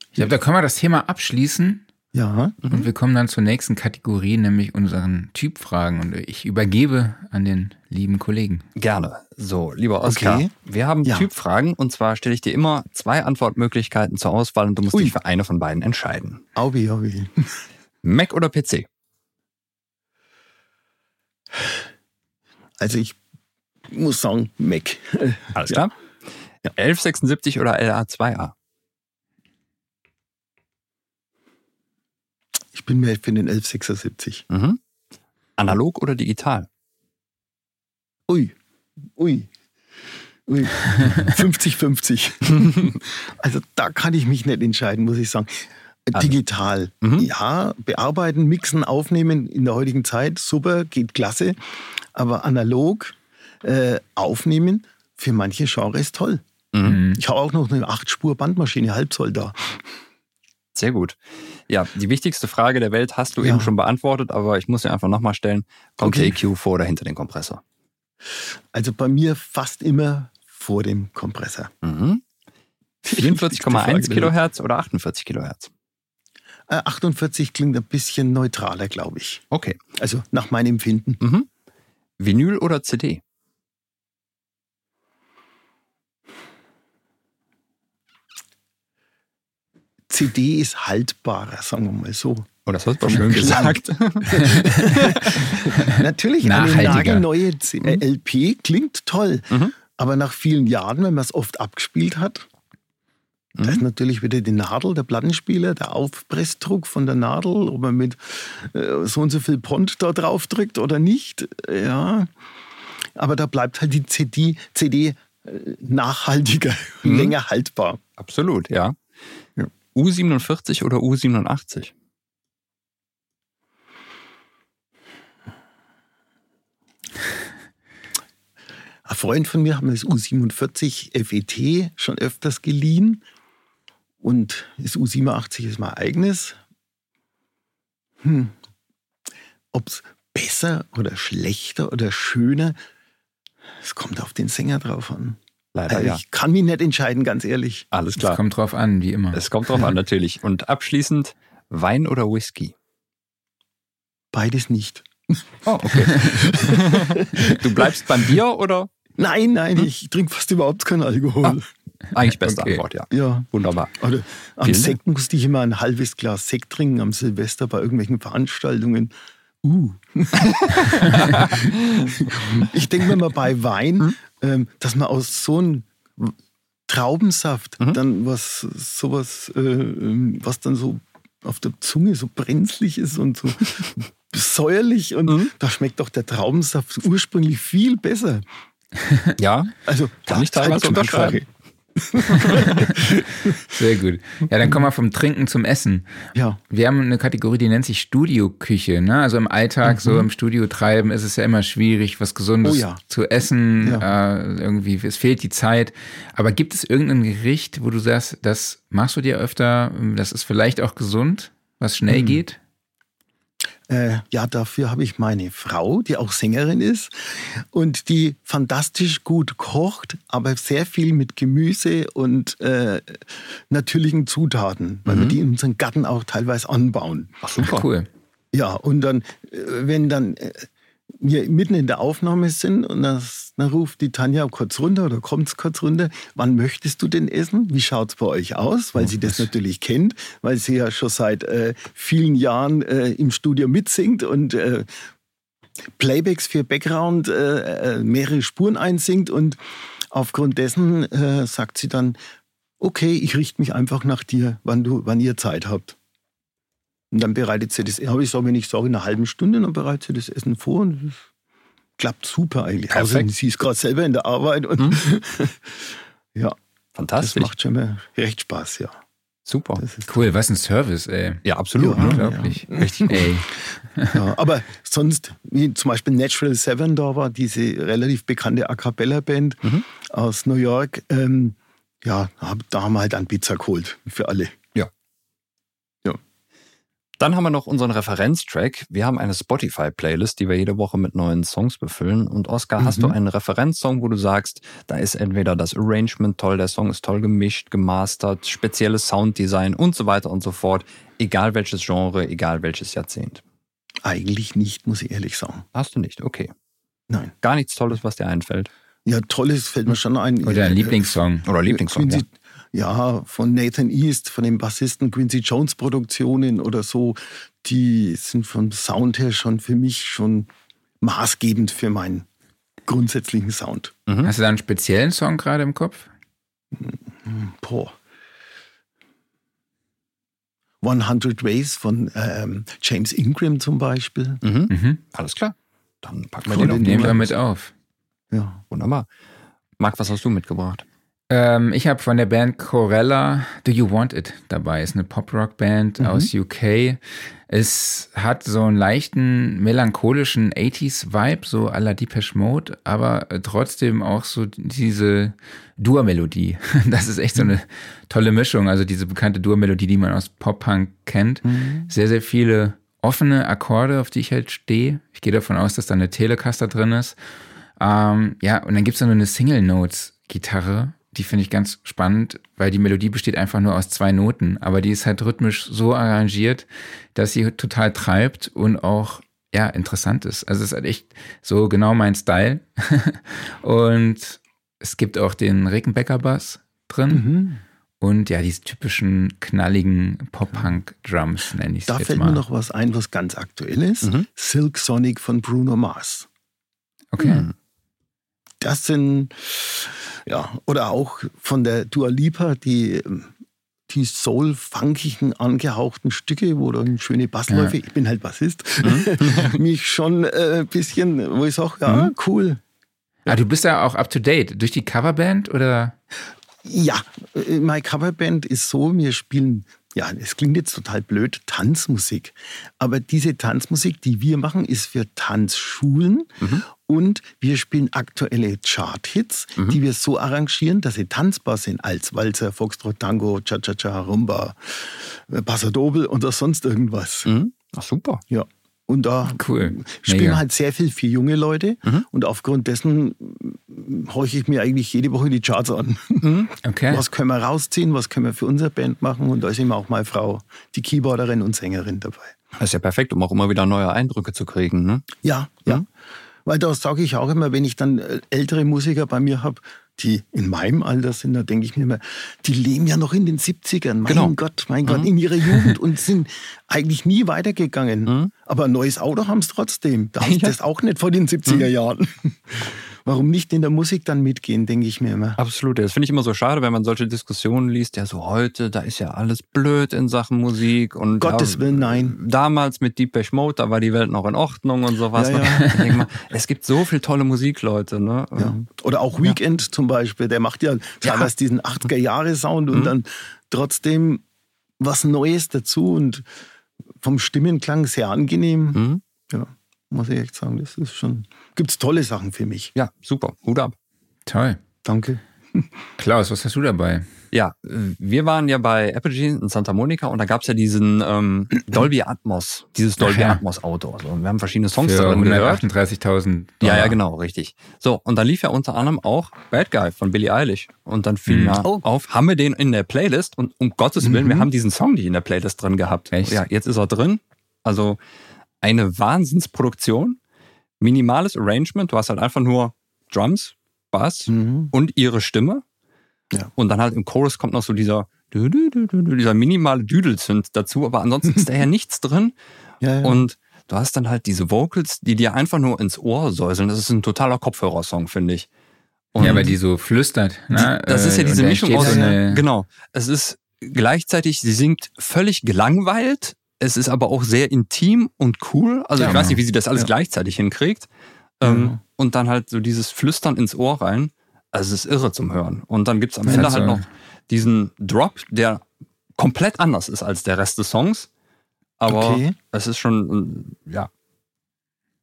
Ich glaube, da können wir das Thema abschließen Ja, und wir kommen dann zur nächsten Kategorie, nämlich unseren Typfragen. Und ich übergebe an den lieben Kollegen. Gerne. So, lieber Oskar, Okay. wir haben Ja. Typfragen und zwar stelle ich dir immer zwei Antwortmöglichkeiten zur Auswahl und du musst Ui. dich für eine von beiden entscheiden. Aubi, Aubi. Mac oder PC? Also ich muss sagen, Mac. Alles Ja. klar. 1176 oder LA2A? Ich bin mir für den 1176. Mhm. Analog oder digital? Ui, ui, ui. 50-50. also da kann ich mich nicht entscheiden, muss ich sagen. Also- Digital. Mhm. Ja, bearbeiten, mixen, aufnehmen in der heutigen Zeit, super, geht klasse. Aber analog äh, aufnehmen für manche Genres toll. Mhm. Ich habe auch noch eine 8-Spur-Bandmaschine, Halbzoll da. Sehr gut. Ja, die wichtigste Frage der Welt hast du Ja. eben schon beantwortet, aber ich muss sie einfach nochmal stellen. Kommt Okay. der EQ vor oder hinter den Kompressor? Also bei mir fast immer vor dem Kompressor. Mhm. Wichtigste 44,1 Frage. Kilohertz oder 48 Kilohertz? Äh, 48 klingt ein bisschen neutraler, glaube ich. Okay. Also nach meinem Empfinden. Mhm. Vinyl oder CD? CD ist haltbarer, sagen wir mal so. Oh, das hast du schön gesagt. Natürlich, eine nagelneue äh, LP klingt toll. Mhm. Aber nach vielen Jahren, wenn man es oft abgespielt hat, da Mhm. ist natürlich wieder die Nadel, der Plattenspieler, der Aufpressdruck von der Nadel, ob man mit äh, so und so viel Pond da drauf drückt oder nicht. äh, Ja. Aber da bleibt halt die CD, CD äh, nachhaltiger, Mhm. länger haltbar. Absolut, ja. Ja. U47 oder U87? Ein Freund von mir hat mir das U47 FET schon öfters geliehen. Und das U87 ist mein eigenes. Hm. Ob es besser oder schlechter oder schöner, es kommt auf den Sänger drauf an. Leider Also ja. Ich kann mich nicht entscheiden, ganz ehrlich. Alles Es klar. kommt drauf an, wie immer. Es kommt drauf an, natürlich. Und abschließend Wein oder Whisky? Beides nicht. Oh, okay. du bleibst beim Bier oder? Nein, nein, ich trinke fast überhaupt keinen Alkohol. Eigentlich beste Okay. Antwort, ja. Ja. Wunderbar. Oder am Vielen Sekt musste ich immer ein halbes Glas Sekt trinken am Silvester bei irgendwelchen Veranstaltungen. Uh. ich denke mir mal bei Wein, Mhm. Ähm, dass man aus so einem Traubensaft Mhm. dann was sowas, äh, ähm, was dann so auf der Zunge so brenzlig ist und so säuerlich und mhm. da schmeckt doch der Traubensaft ursprünglich viel besser. Ja, also kann ich teilweise unterschreiben. Sehr gut. Ja, dann kommen wir vom Trinken zum Essen. Ja. Wir haben eine Kategorie, die nennt sich Studioküche. Ne? Also im Alltag, mhm. so im Studio treiben, ist es ja immer schwierig, was Gesundes oh ja. zu essen. Ja. Äh, irgendwie, es fehlt die Zeit. Aber gibt es irgendein Gericht, wo du sagst, das machst du dir öfter, das ist vielleicht auch gesund, was schnell mhm. geht? Äh, ja, dafür habe ich meine Frau, die auch Sängerin ist und die fantastisch gut kocht, aber sehr viel mit Gemüse und äh, natürlichen Zutaten, weil mhm. wir die in unserem Garten auch teilweise anbauen. Ach, super. Cool. Ja, und dann, äh, wenn dann äh, wir mitten in der Aufnahme sind und das, dann ruft die Tanja kurz runter oder kommt kurz runter, wann möchtest du denn essen? Wie schaut es bei euch aus? Weil oh, sie das natürlich kennt, weil sie ja schon seit äh, vielen Jahren äh, im Studio mitsingt und äh, Playbacks für Background äh, äh, mehrere Spuren einsingt und aufgrund dessen äh, sagt sie dann, okay, ich richte mich einfach nach dir, wann, du, wann ihr Zeit habt. Und dann bereitet sie das, habe ich so, wenn ich sage, in einer halben Stunde, dann bereitet sie das Essen vor und es klappt super eigentlich. Also Perfekt. Also sie ist gerade selber in der Arbeit und mhm. ja. Fantastisch. Das macht schon mal recht Spaß, ja. Super. cool, was ein Service, ey. Ja, absolut. Ja, Unglaublich. Ja. Richtig gut. Ey. Ja, aber sonst, wie zum Beispiel Natural Seven da war, diese relativ bekannte A Cappella-Band mhm. aus New York, ähm, ja, da haben wir halt dann Pizza geholt für alle. Dann haben wir noch unseren Referenztrack. Wir haben eine Spotify-Playlist, die wir jede Woche mit neuen Songs befüllen. Und Oscar, mhm. hast du einen Referenzsong, wo du sagst, da ist entweder das Arrangement toll, der Song ist toll gemischt, gemastert, spezielles Sounddesign und so weiter und so fort. Egal welches Genre, egal welches Jahrzehnt. Eigentlich nicht, muss ich ehrlich sagen. Hast du nicht, okay. Nein. Gar nichts Tolles, was dir einfällt. Ja, Tolles fällt mir schon ein. Oder ein Lieblingssong. Oder Lieblingssong. Ja ja, von Nathan East, von dem Bassisten Quincy Jones Produktionen oder so, die sind vom Sound her schon für mich schon maßgebend für meinen grundsätzlichen Sound. Mhm. Hast du da einen speziellen Song gerade im Kopf? Boah. 100 Ways von ähm, James Ingram zum Beispiel. Mhm. Mhm. Alles klar. Dann packen wir cool, den, den nehmen wir mit auf. Ja. Wunderbar. Marc, was hast du mitgebracht? Ähm, ich habe von der Band Corella Do You Want It dabei. Ist eine Pop-Rock-Band mhm. aus UK. Es hat so einen leichten melancholischen 80s-Vibe, so à la Depeche Mode, aber trotzdem auch so diese Dur-Melodie. Das ist echt so eine tolle Mischung. Also diese bekannte Dur-Melodie, die man aus Pop-Punk kennt. Mhm. Sehr, sehr viele offene Akkorde, auf die ich halt stehe. Ich gehe davon aus, dass da eine Telecaster drin ist. Ähm, ja, und dann gibt's da nur eine Single-Notes-Gitarre die finde ich ganz spannend, weil die Melodie besteht einfach nur aus zwei Noten, aber die ist halt rhythmisch so arrangiert, dass sie total treibt und auch ja interessant ist. Also es ist halt echt so genau mein Style. und es gibt auch den Rickenbacker Bass drin. Mhm. Und ja, diese typischen knalligen Pop-Punk-Drums nenne ich es Da jetzt fällt mal. mir noch was ein, was ganz aktuell ist. Mhm. Silk Sonic von Bruno Mars. Okay. Mhm. Das sind ja, oder auch von der Dua Lipa, die, die soul-funkigen, angehauchten Stücke, wo dann schöne Bassläufe, ja. ich bin halt Bassist, mhm. mich schon äh, ein bisschen, wo ich sage, ja, mhm. cool. Ah, du bist ja auch up to date durch die Coverband oder? Ja, äh, meine Coverband ist so, wir spielen ja, es klingt jetzt total blöd, Tanzmusik. Aber diese Tanzmusik, die wir machen, ist für Tanzschulen mhm. und wir spielen aktuelle Chart-Hits, mhm. die wir so arrangieren, dass sie tanzbar sind als Walzer, Foxtrot, Tango, Cha-Cha-Cha, Rumba, Passadobel oder sonst irgendwas. Mhm. Ach, super. Ja. Und da cool. spielen Mega. halt sehr viel für junge Leute. Mhm. Und aufgrund dessen horche ich mir eigentlich jede Woche die Charts an. Mhm. Okay. Was können wir rausziehen, was können wir für unsere Band machen. Und da ist immer auch meine Frau, die Keyboarderin und Sängerin dabei. Das ist ja perfekt, um auch immer wieder neue Eindrücke zu kriegen. Ne? Ja, ja. Mhm. Weil da sage ich auch immer, wenn ich dann äh, ältere Musiker bei mir habe, die in meinem Alter sind, da denke ich mir immer, die leben ja noch in den 70ern. Mein genau. Gott, mein mhm. Gott, in ihrer Jugend und sind eigentlich nie weitergegangen. Mhm. Aber ein neues Auto haben sie trotzdem. Da haben sie ja. das auch nicht vor den 70er mhm. Jahren. Warum nicht in der Musik dann mitgehen, denke ich mir immer. Absolut. Das finde ich immer so schade, wenn man solche Diskussionen liest. Ja, so heute, da ist ja alles blöd in Sachen Musik. Und Gottes ja, Willen, nein. Damals mit Deepesh Mode, da war die Welt noch in Ordnung und sowas. Ja, ne? ja. Mal, es gibt so viel tolle Musik, Leute. Ne? Ja. Oder auch Weekend zum Beispiel, der macht ja teilweise diesen 80er-Jahre-Sound und Mhm. dann trotzdem was Neues dazu und vom Stimmenklang sehr angenehm. Mhm. Ja, muss ich echt sagen, das ist schon. Gibt es tolle Sachen für mich. Ja, super. Hut ab. Toll. Danke. Klaus, was hast du dabei? Ja, wir waren ja bei Apogee in Santa Monica und da gab's ja diesen ähm, Dolby Atmos, dieses Dolby Ach ja. Atmos Auto. Also wir haben verschiedene Songs Für darin gehört. 138.000 Ja, ja, genau, richtig. So, und dann lief ja unter anderem auch Bad Guy von Billie Eilish. Und dann fiel Mhm. mir Oh. auf, haben wir den in der Playlist? Und um Gottes Willen, wir Mhm. haben diesen Song nicht in der Playlist drin gehabt. Echt? Ja, jetzt ist er drin. Also eine Wahnsinnsproduktion, minimales Arrangement. Du hast halt einfach nur Drums, Bass Mhm. und ihre Stimme. Ja. Und dann halt im Chorus kommt noch so dieser, dieser minimale Düdelzünd dazu. Aber ansonsten ist da ja nichts drin. Ja, ja. Und du hast dann halt diese Vocals, die dir einfach nur ins Ohr säuseln. Das ist ein totaler Kopfhörersong, finde ich. Und Ja, weil die so flüstert. Ne? das ist ja Äh, diese Mischung aus. So Genau. Es ist gleichzeitig, sie singt völlig gelangweilt. Es ist aber auch sehr intim und cool. Also ich Genau. weiß nicht, wie sie das alles Ja. gleichzeitig hinkriegt. Ähm, Ja. Und dann halt so dieses Flüstern ins Ohr rein. Also es ist irre zum Hören. Und dann gibt's am Das Ende halt so- noch diesen Drop, der komplett anders ist als der Rest des Songs. Aber Okay. es ist schon, ja,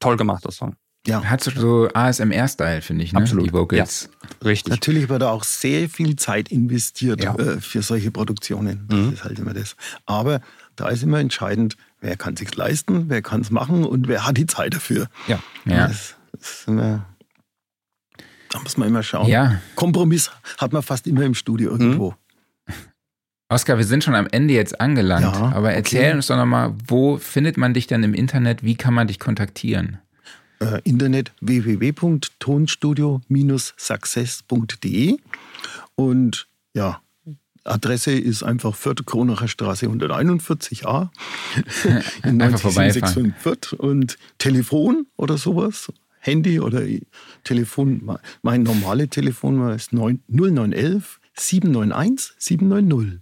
toll gemachter Song. ja. hat so, so ASMR-Style, finde ich, ne? Absolut. Die Vocals. Richtig. Natürlich wird da auch sehr viel Zeit investiert Ja. äh, für solche Produktionen. Das Mhm. ist halt immer das. Aber da ist immer entscheidend, wer kann sich leisten, wer kann es machen und wer hat die Zeit dafür. Ja. Ja. Das, das immer, da muss man immer schauen. ja. Kompromiss hat man fast immer im Studio Mhm. irgendwo. Oskar, wir sind schon am Ende jetzt angelangt. Ja, aber erzähl okay. uns doch nochmal, wo findet man dich dann im Internet? Wie kann man dich kontaktieren? Äh, Internet www.tonstudio-success.de und ja, Adresse ist einfach Fürth Kronacher Straße 141a in Einfach vorbeifahren. 90765 Fürth und Telefon oder sowas, Handy oder Telefon, meine normale Telefonnummer ist 9 0911 791 790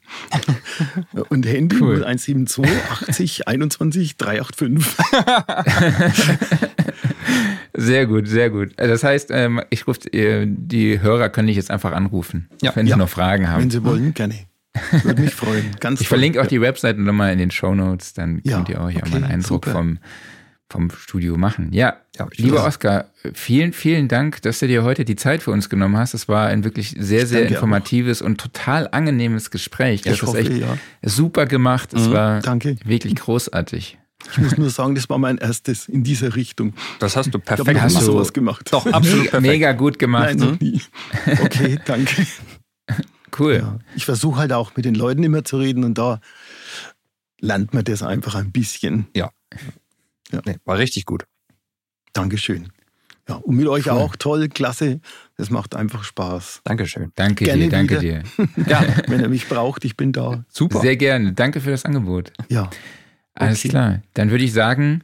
und Handy Cool. 0172 80 21 385. Sehr gut, sehr gut. Äh, Das heißt, ähm, ich rufe, äh, die Hörer können dich jetzt einfach anrufen, Ja. wenn sie Ja. noch Fragen haben. Wenn Sie wollen, gerne. Würde mich freuen. Ganz Ich verlinke auch die Webseite nochmal in den Show Notes, dann Ja, könnt ihr euch auch okay, mal einen Eindruck super. vom, vom Studio machen. Ja, Ja, lieber Oskar, vielen, vielen Dank, dass du dir heute die Zeit für uns genommen hast. Es war ein wirklich sehr, sehr informatives und total angenehmes Gespräch. Das Ich ist hoffe, echt ja. super gemacht. Es Mhm, war danke. wirklich großartig. Ich muss nur sagen, das war mein erstes in dieser Richtung. Das hast du Ich perfekt noch hast du- gemacht. sowas gemacht. Doch, absolut Mega, perfekt. mega gut gemacht. Nein, noch nie. Okay, danke. Cool. Ja. Ich versuche halt auch mit den Leuten immer zu reden und da lernt man das einfach ein bisschen. Nee, war richtig gut. Dankeschön. Ja, und mit euch Cool. auch toll, klasse. Das macht einfach Spaß. Dankeschön. Danke Gerne dir, danke wieder. dir. Ja, Wenn ihr mich braucht, ich bin da. super. Sehr gerne. Danke für das Angebot. Ja, Alles Okay. klar. Dann würde ich sagen,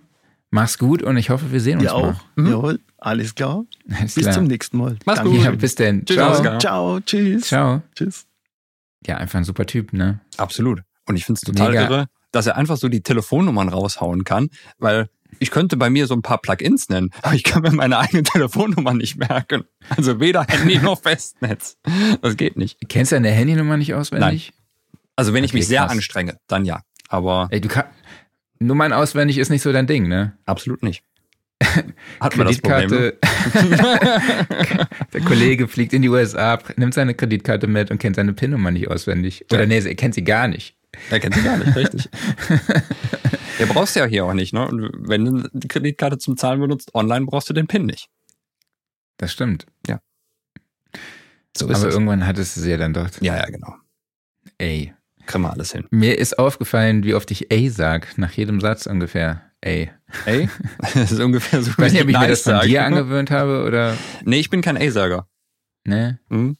mach's gut und ich hoffe, wir sehen uns ihr auch. Mhm. Jawohl, alles klar. Alles Bis klar. zum nächsten Mal. Mach's Danke. gut. Ja, bis denn. Tschüss, Ciao. Ciao, tschüss. Ciao. Tschüss. Ja, einfach ein super Typ, ne? Absolut. Und ich finde es total Mega. irre, dass er einfach so die Telefonnummern raushauen kann, weil ich könnte bei mir so ein paar Plugins nennen, aber ich kann mir meine eigene Telefonnummer nicht merken. Also weder Handy noch Festnetz. Das geht nicht. Kennst du deine Handynummer nicht auswendig? Also wenn ich Okay, mich sehr krass. anstrenge, dann ja. Aber Ey, du kannst. Nummern auswendig ist nicht so dein Ding, ne? absolut nicht. Hat man das Problem. ne? Der Kollege fliegt in die USA, nimmt seine Kreditkarte mit und kennt seine PIN-Nummer nicht auswendig. Oder Ja. nee, er kennt sie gar nicht. Er kennt sie gar nicht, richtig. Der brauchst du ja hier auch nicht, ne? Und wenn du die Kreditkarte zum Zahlen benutzt, online brauchst du den PIN nicht. Das stimmt. So Aber irgendwann hattest du sie ja dann dort. Ja, ja, genau. Ey. Kriegen wir alles hin. Mir ist aufgefallen, wie oft ich ey sag, nach jedem Satz ungefähr. Ey. Ey, das ist ungefähr so Ich weiß nicht, ob ich mir das von sag. dir angewöhnt habe oder. Nee, ich bin kein A-Sager. Ne? Hm?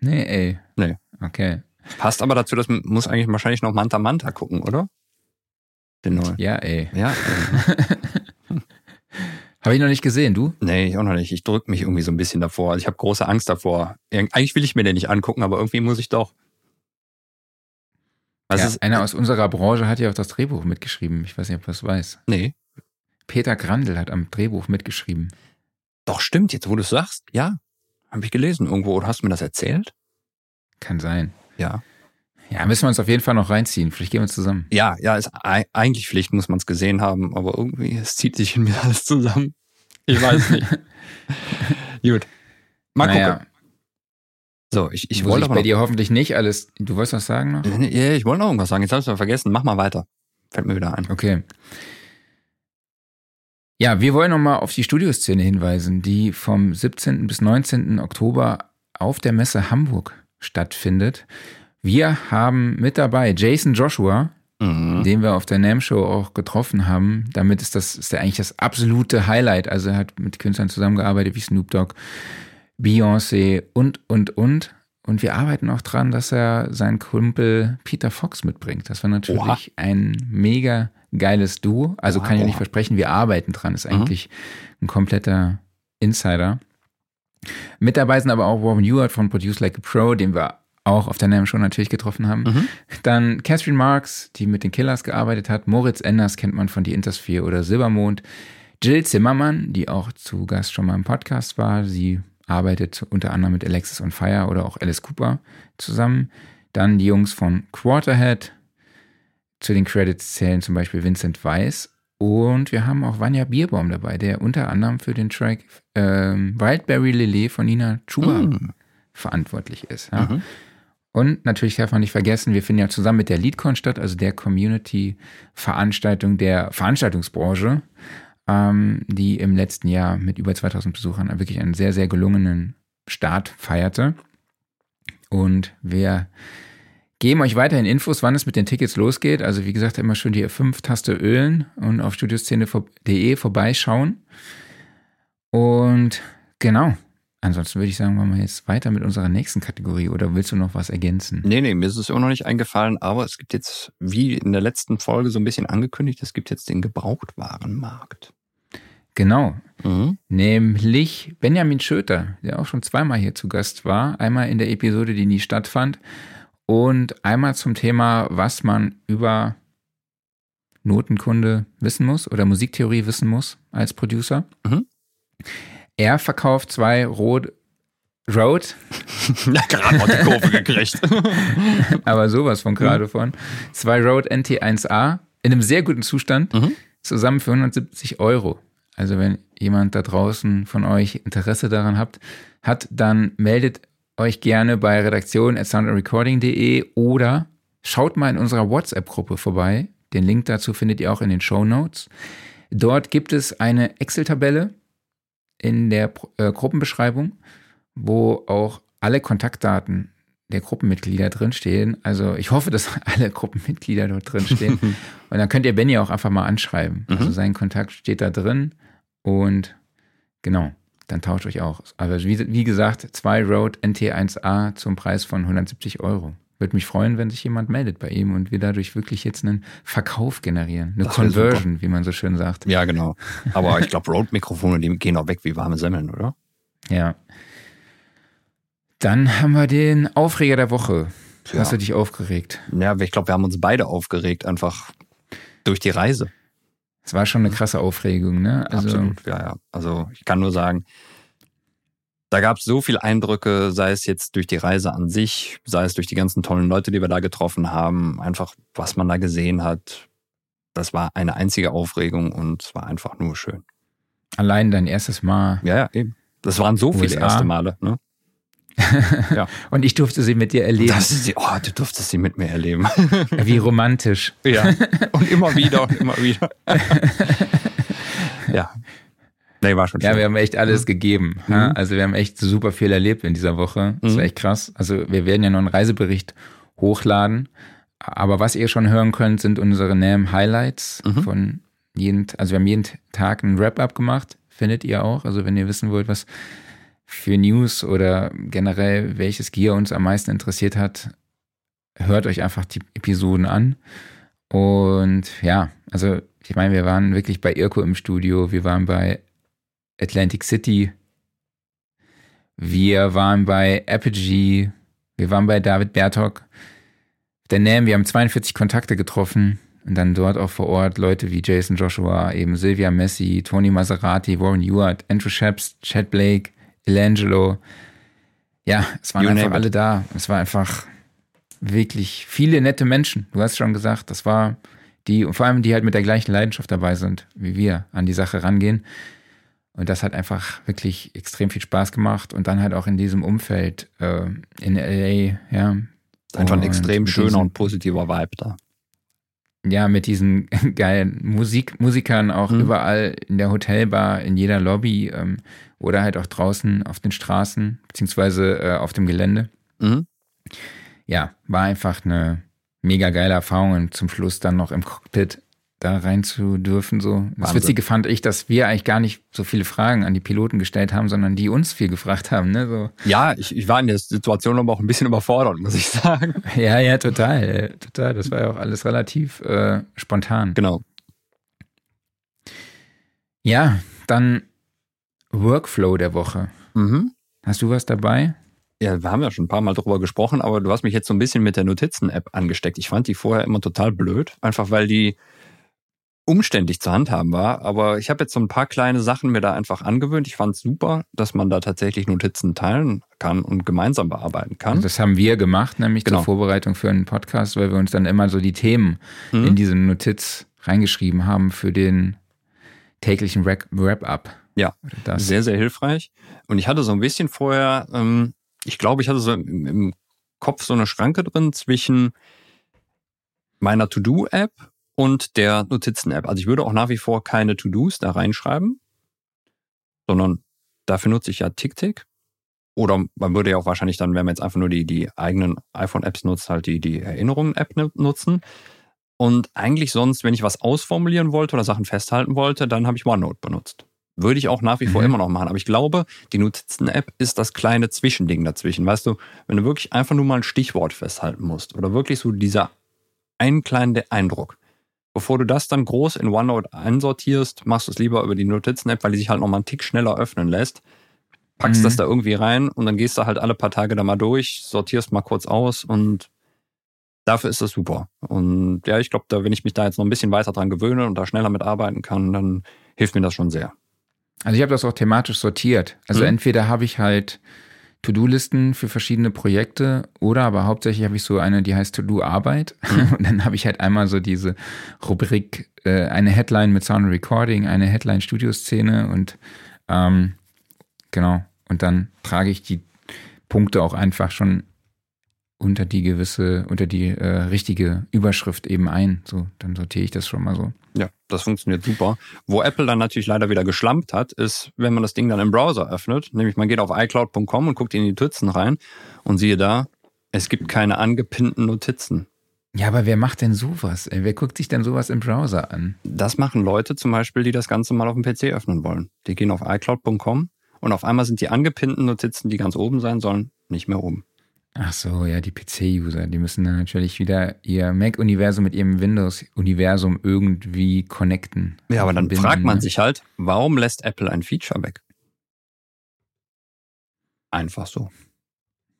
Nee, ey. Nee. Okay. Passt aber dazu, dass man muss eigentlich wahrscheinlich noch Manta Manta gucken, oder? Den neuen. Ja, ey. Ja. Habe ich noch nicht gesehen, du? Nee, ich auch noch nicht. Ich drücke mich irgendwie so ein bisschen davor. Also ich habe große Angst davor. Eigentlich will ich mir den nicht angucken, aber irgendwie muss ich doch. Was ja, ist, einer aus unserer Branche hat ja auch das Drehbuch mitgeschrieben. Ich weiß nicht, ob du das weißt. Nee. Peter Grandl hat am Drehbuch mitgeschrieben. Doch, stimmt, jetzt wo du es sagst. Ja, habe ich gelesen irgendwo. Oder hast du mir das erzählt? Kann sein. Ja. Ja, müssen wir uns auf jeden Fall noch reinziehen. Vielleicht gehen wir zusammen. Ja, ja, ist eigentlich Pflicht, muss man es gesehen haben, aber irgendwie, es zieht sich in mir alles zusammen. Ich weiß nicht. Gut. Mal naja. gucken. So, ich, ich wollte bei dir hoffentlich nicht alles. Du wolltest was sagen noch? Ja, ich wollte noch irgendwas sagen. Jetzt habe ich es vergessen. Mach mal weiter. Fällt mir wieder ein. Okay. Ja, wir wollen nochmal auf die Studioszene hinweisen, die vom 17. bis 19. Oktober auf der Messe Hamburg stattfindet. Wir haben mit dabei Jason Joshua, mhm. den wir auf der NAM Show auch getroffen haben. Damit ist das ist ja eigentlich das absolute Highlight. Also er hat mit Künstlern zusammengearbeitet wie Snoop Dogg, Beyoncé und, und, und. Und wir arbeiten auch dran, dass er seinen Kumpel Peter Fox mitbringt. Das war natürlich Oha. ein mega geiles Duo. Also Oha. kann ich nicht versprechen, wir arbeiten dran. Ist eigentlich mhm. ein kompletter Insider. Mit dabei sind aber auch Warren Ewart von Produce Like a Pro, den wir auch auf der NAM schon natürlich getroffen haben. Mhm. Dann Catherine Marks, die mit den Killers gearbeitet hat. Moritz Enders kennt man von Die Intersphere oder Silbermond. Jill Zimmermann, die auch zu Gast schon mal im Podcast war. Sie arbeitet unter anderem mit Alexis on Fire oder auch Alice Cooper zusammen. Dann die Jungs von Quarterhead. Zu den Credits zählen zum Beispiel Vincent Weiss. Und wir haben auch Vanya Bierbaum dabei, der unter anderem für den Track ähm, Wildberry Lillet von Nina Chuba mm. verantwortlich ist. Ja. Mhm. Und natürlich darf man nicht vergessen, wir finden ja zusammen mit der LeadCon statt, also der Community-Veranstaltung der Veranstaltungsbranche, ähm, die im letzten Jahr mit über 2000 Besuchern wirklich einen sehr, sehr gelungenen Start feierte. Und wir geben euch weiterhin Infos, wann es mit den Tickets losgeht. Also wie gesagt, immer schön die F5-Taste ölen und auf studioszene.de vorbeischauen. Und genau, Ansonsten würde ich sagen, machen wir jetzt weiter mit unserer nächsten Kategorie oder willst du noch was ergänzen? Nee, nee, mir ist es immer noch nicht eingefallen, aber es gibt jetzt, wie in der letzten Folge so ein bisschen angekündigt, es gibt jetzt den Gebrauchtwarenmarkt. Genau. Mhm. Nämlich Benjamin Schöter, der auch schon zweimal hier zu Gast war. Einmal in der Episode, die nie stattfand. Und einmal zum Thema, was man über Notenkunde wissen muss oder Musiktheorie wissen muss als Producer. Mhm. Er verkauft zwei Rot Road. ja, gerade noch die Kurve gekriegt. Aber sowas von gerade von. Zwei Road NT1A in einem sehr guten Zustand, mhm. zusammen für 170 Euro. Also wenn jemand da draußen von euch Interesse daran habt, hat, dann meldet euch gerne bei redaktion at soundrecording.de oder schaut mal in unserer WhatsApp-Gruppe vorbei. Den Link dazu findet ihr auch in den Show Notes. Dort gibt es eine Excel-Tabelle, in der äh, Gruppenbeschreibung, wo auch alle Kontaktdaten der Gruppenmitglieder drinstehen. Also ich hoffe, dass alle Gruppenmitglieder dort drinstehen. und dann könnt ihr Benny auch einfach mal anschreiben. Mhm. Also sein Kontakt steht da drin und genau, dann tauscht euch auch. Aber wie, wie gesagt, zwei Road NT1A zum Preis von 170 Euro. Würde mich freuen, wenn sich jemand meldet bei ihm und wir dadurch wirklich jetzt einen Verkauf generieren. Eine Conversion, wie man so schön sagt. Ja, genau. Aber ich glaube, Rode-Mikrofone, die gehen auch weg wie warme Semmeln, oder? Ja. Dann haben wir den Aufreger der Woche. Ja. Hast du dich aufgeregt? Ja, ich glaube, wir haben uns beide aufgeregt, einfach durch die Reise. Es war schon eine krasse Aufregung, ne? Also, Absolut, ja, ja. Also ich kann nur sagen, da gab es so viele Eindrücke, sei es jetzt durch die Reise an sich, sei es durch die ganzen tollen Leute, die wir da getroffen haben, einfach was man da gesehen hat. Das war eine einzige Aufregung und es war einfach nur schön. Allein dein erstes Mal. Ja, ja, eben. Das waren so USA. viele erste Male, ne? ja. Und ich durfte sie mit dir erleben. Sie, oh, du durftest sie mit mir erleben. Wie romantisch. Ja. Und immer wieder und immer wieder. ja. Nee, war schon schön. Ja, wir haben echt alles mhm. gegeben. Mhm. Ja? Also wir haben echt super viel erlebt in dieser Woche. Das mhm. war echt krass. Also wir werden ja noch einen Reisebericht hochladen. Aber was ihr schon hören könnt, sind unsere NAM Highlights mhm. von jeden, also wir haben jeden Tag einen Wrap-up gemacht. Findet ihr auch. Also wenn ihr wissen wollt, was für News oder generell welches Gear uns am meisten interessiert hat, hört euch einfach die Episoden an. Und ja, also ich meine, wir waren wirklich bei Irko im Studio, wir waren bei Atlantic City. Wir waren bei Apogee. Wir waren bei David Bertok. Der NAM, wir haben 42 Kontakte getroffen. Und dann dort auch vor Ort Leute wie Jason Joshua, eben Silvia Messi, Tony Maserati, Warren Ewart, Andrew Sheps, Chad Blake, Elangelo. Ja, es waren You einfach alle da. Es war einfach wirklich viele nette Menschen. Du hast schon gesagt, das war die, und vor allem die halt mit der gleichen Leidenschaft dabei sind, wie wir an die Sache rangehen. Und das hat einfach wirklich extrem viel Spaß gemacht. Und dann halt auch in diesem Umfeld äh, in LA, ja. Einfach ein extrem schöner diesen- und positiver Vibe da. ja, mit diesen geilen Musik, Musikern auch Mhm. überall in der Hotelbar, in jeder Lobby ähm, oder halt auch draußen auf den Straßen, beziehungsweise äh, auf dem Gelände. Mhm. Ja, war einfach eine mega geile Erfahrung und zum Schluss dann noch im Cockpit da rein zu dürfen. So. Das. Witzige fand ich, dass wir eigentlich gar nicht so viele Fragen an die Piloten gestellt haben, sondern die uns viel gefragt haben. Ne? So, Ja, ich, ich war in der Situation aber auch ein bisschen überfordert, muss ich sagen. ja, ja, total, total. Das war ja auch alles relativ äh, spontan. Genau. Ja, dann Workflow der Woche. Mhm. Hast du was dabei? Ja, wir haben ja schon ein paar Mal drüber gesprochen, aber du hast mich jetzt so ein bisschen mit der Notizen-App angesteckt. Ich fand die vorher immer total blöd, einfach weil die umständlich zu handhaben war. Aber ich habe jetzt so ein paar kleine Sachen mir da einfach angewöhnt. Ich fand es super, dass man da tatsächlich Notizen teilen kann und gemeinsam bearbeiten kann. Das haben wir gemacht, nämlich Genau. zur Vorbereitung für einen Podcast, weil wir uns dann immer so die Themen Mhm. in diese Notiz reingeschrieben haben für den täglichen Wrap- Wrap-up. Ja, das. Sehr, sehr hilfreich. Und ich hatte so ein bisschen vorher, ähm, ich glaube, ich hatte so im, im Kopf so eine Schranke drin zwischen meiner To-Do-App und der Notizen-App. Also ich würde auch nach wie vor keine To-Dos da reinschreiben, sondern dafür nutze ich ja TickTick. Oder man würde ja auch wahrscheinlich dann, wenn man jetzt einfach nur die, die eigenen iPhone-Apps nutzt, halt die, die Erinnerungen-App nu- nutzen. Und eigentlich sonst, wenn ich was ausformulieren wollte oder Sachen festhalten wollte, dann habe ich OneNote benutzt. Würde ich auch nach wie vor Mhm. immer noch machen. Aber ich glaube, die Notizen-App ist das kleine Zwischending dazwischen. Weißt du, wenn du wirklich einfach nur mal ein Stichwort festhalten musst oder wirklich so dieser einen kleinen Eindruck. Bevor du das dann groß in OneNote einsortierst, machst du es lieber über die Notizen-App, weil die sich halt nochmal einen Tick schneller öffnen lässt. Packst Mhm. das da irgendwie rein und dann gehst du halt alle paar Tage da mal durch, sortierst mal kurz aus und dafür ist das super. Und ja, ich glaube, da, wenn ich mich da jetzt noch ein bisschen weiter dran gewöhne und da schneller mitarbeiten kann, dann hilft mir das schon sehr. Also ich habe das auch thematisch sortiert. Also Mhm. entweder habe ich halt To-Do-Listen für verschiedene Projekte oder aber hauptsächlich habe ich so eine, die heißt To-Do-Arbeit. Mhm. Und dann habe ich halt einmal so diese Rubrik, äh, eine Headline mit Sound Recording, eine Headline Studioszene und ähm, genau. Und dann trage ich die Punkte auch einfach schon unter die gewisse, unter die äh, richtige Überschrift eben ein. So, dann sortiere ich das schon mal so. Ja, das funktioniert super. Wo Apple dann natürlich leider wieder geschlampt hat, ist, wenn man das Ding dann im Browser öffnet, nämlich man geht auf iCloud.com und guckt in die Notizen rein und siehe da, es gibt keine angepinnten Notizen. Ja, aber wer macht denn sowas? Wer guckt sich denn sowas im Browser an? Das machen Leute zum Beispiel, die das Ganze mal auf dem PC öffnen wollen. Die gehen auf iCloud.com und auf einmal sind die angepinnten Notizen, die ganz oben sein sollen, nicht mehr oben. Ach so, ja, die PC-User, die müssen dann natürlich wieder ihr Mac-Universum mit ihrem Windows-Universum irgendwie connecten. Ja, aber dann Verbinden, fragt man ne? sich halt, warum lässt Apple ein Feature weg? Einfach so.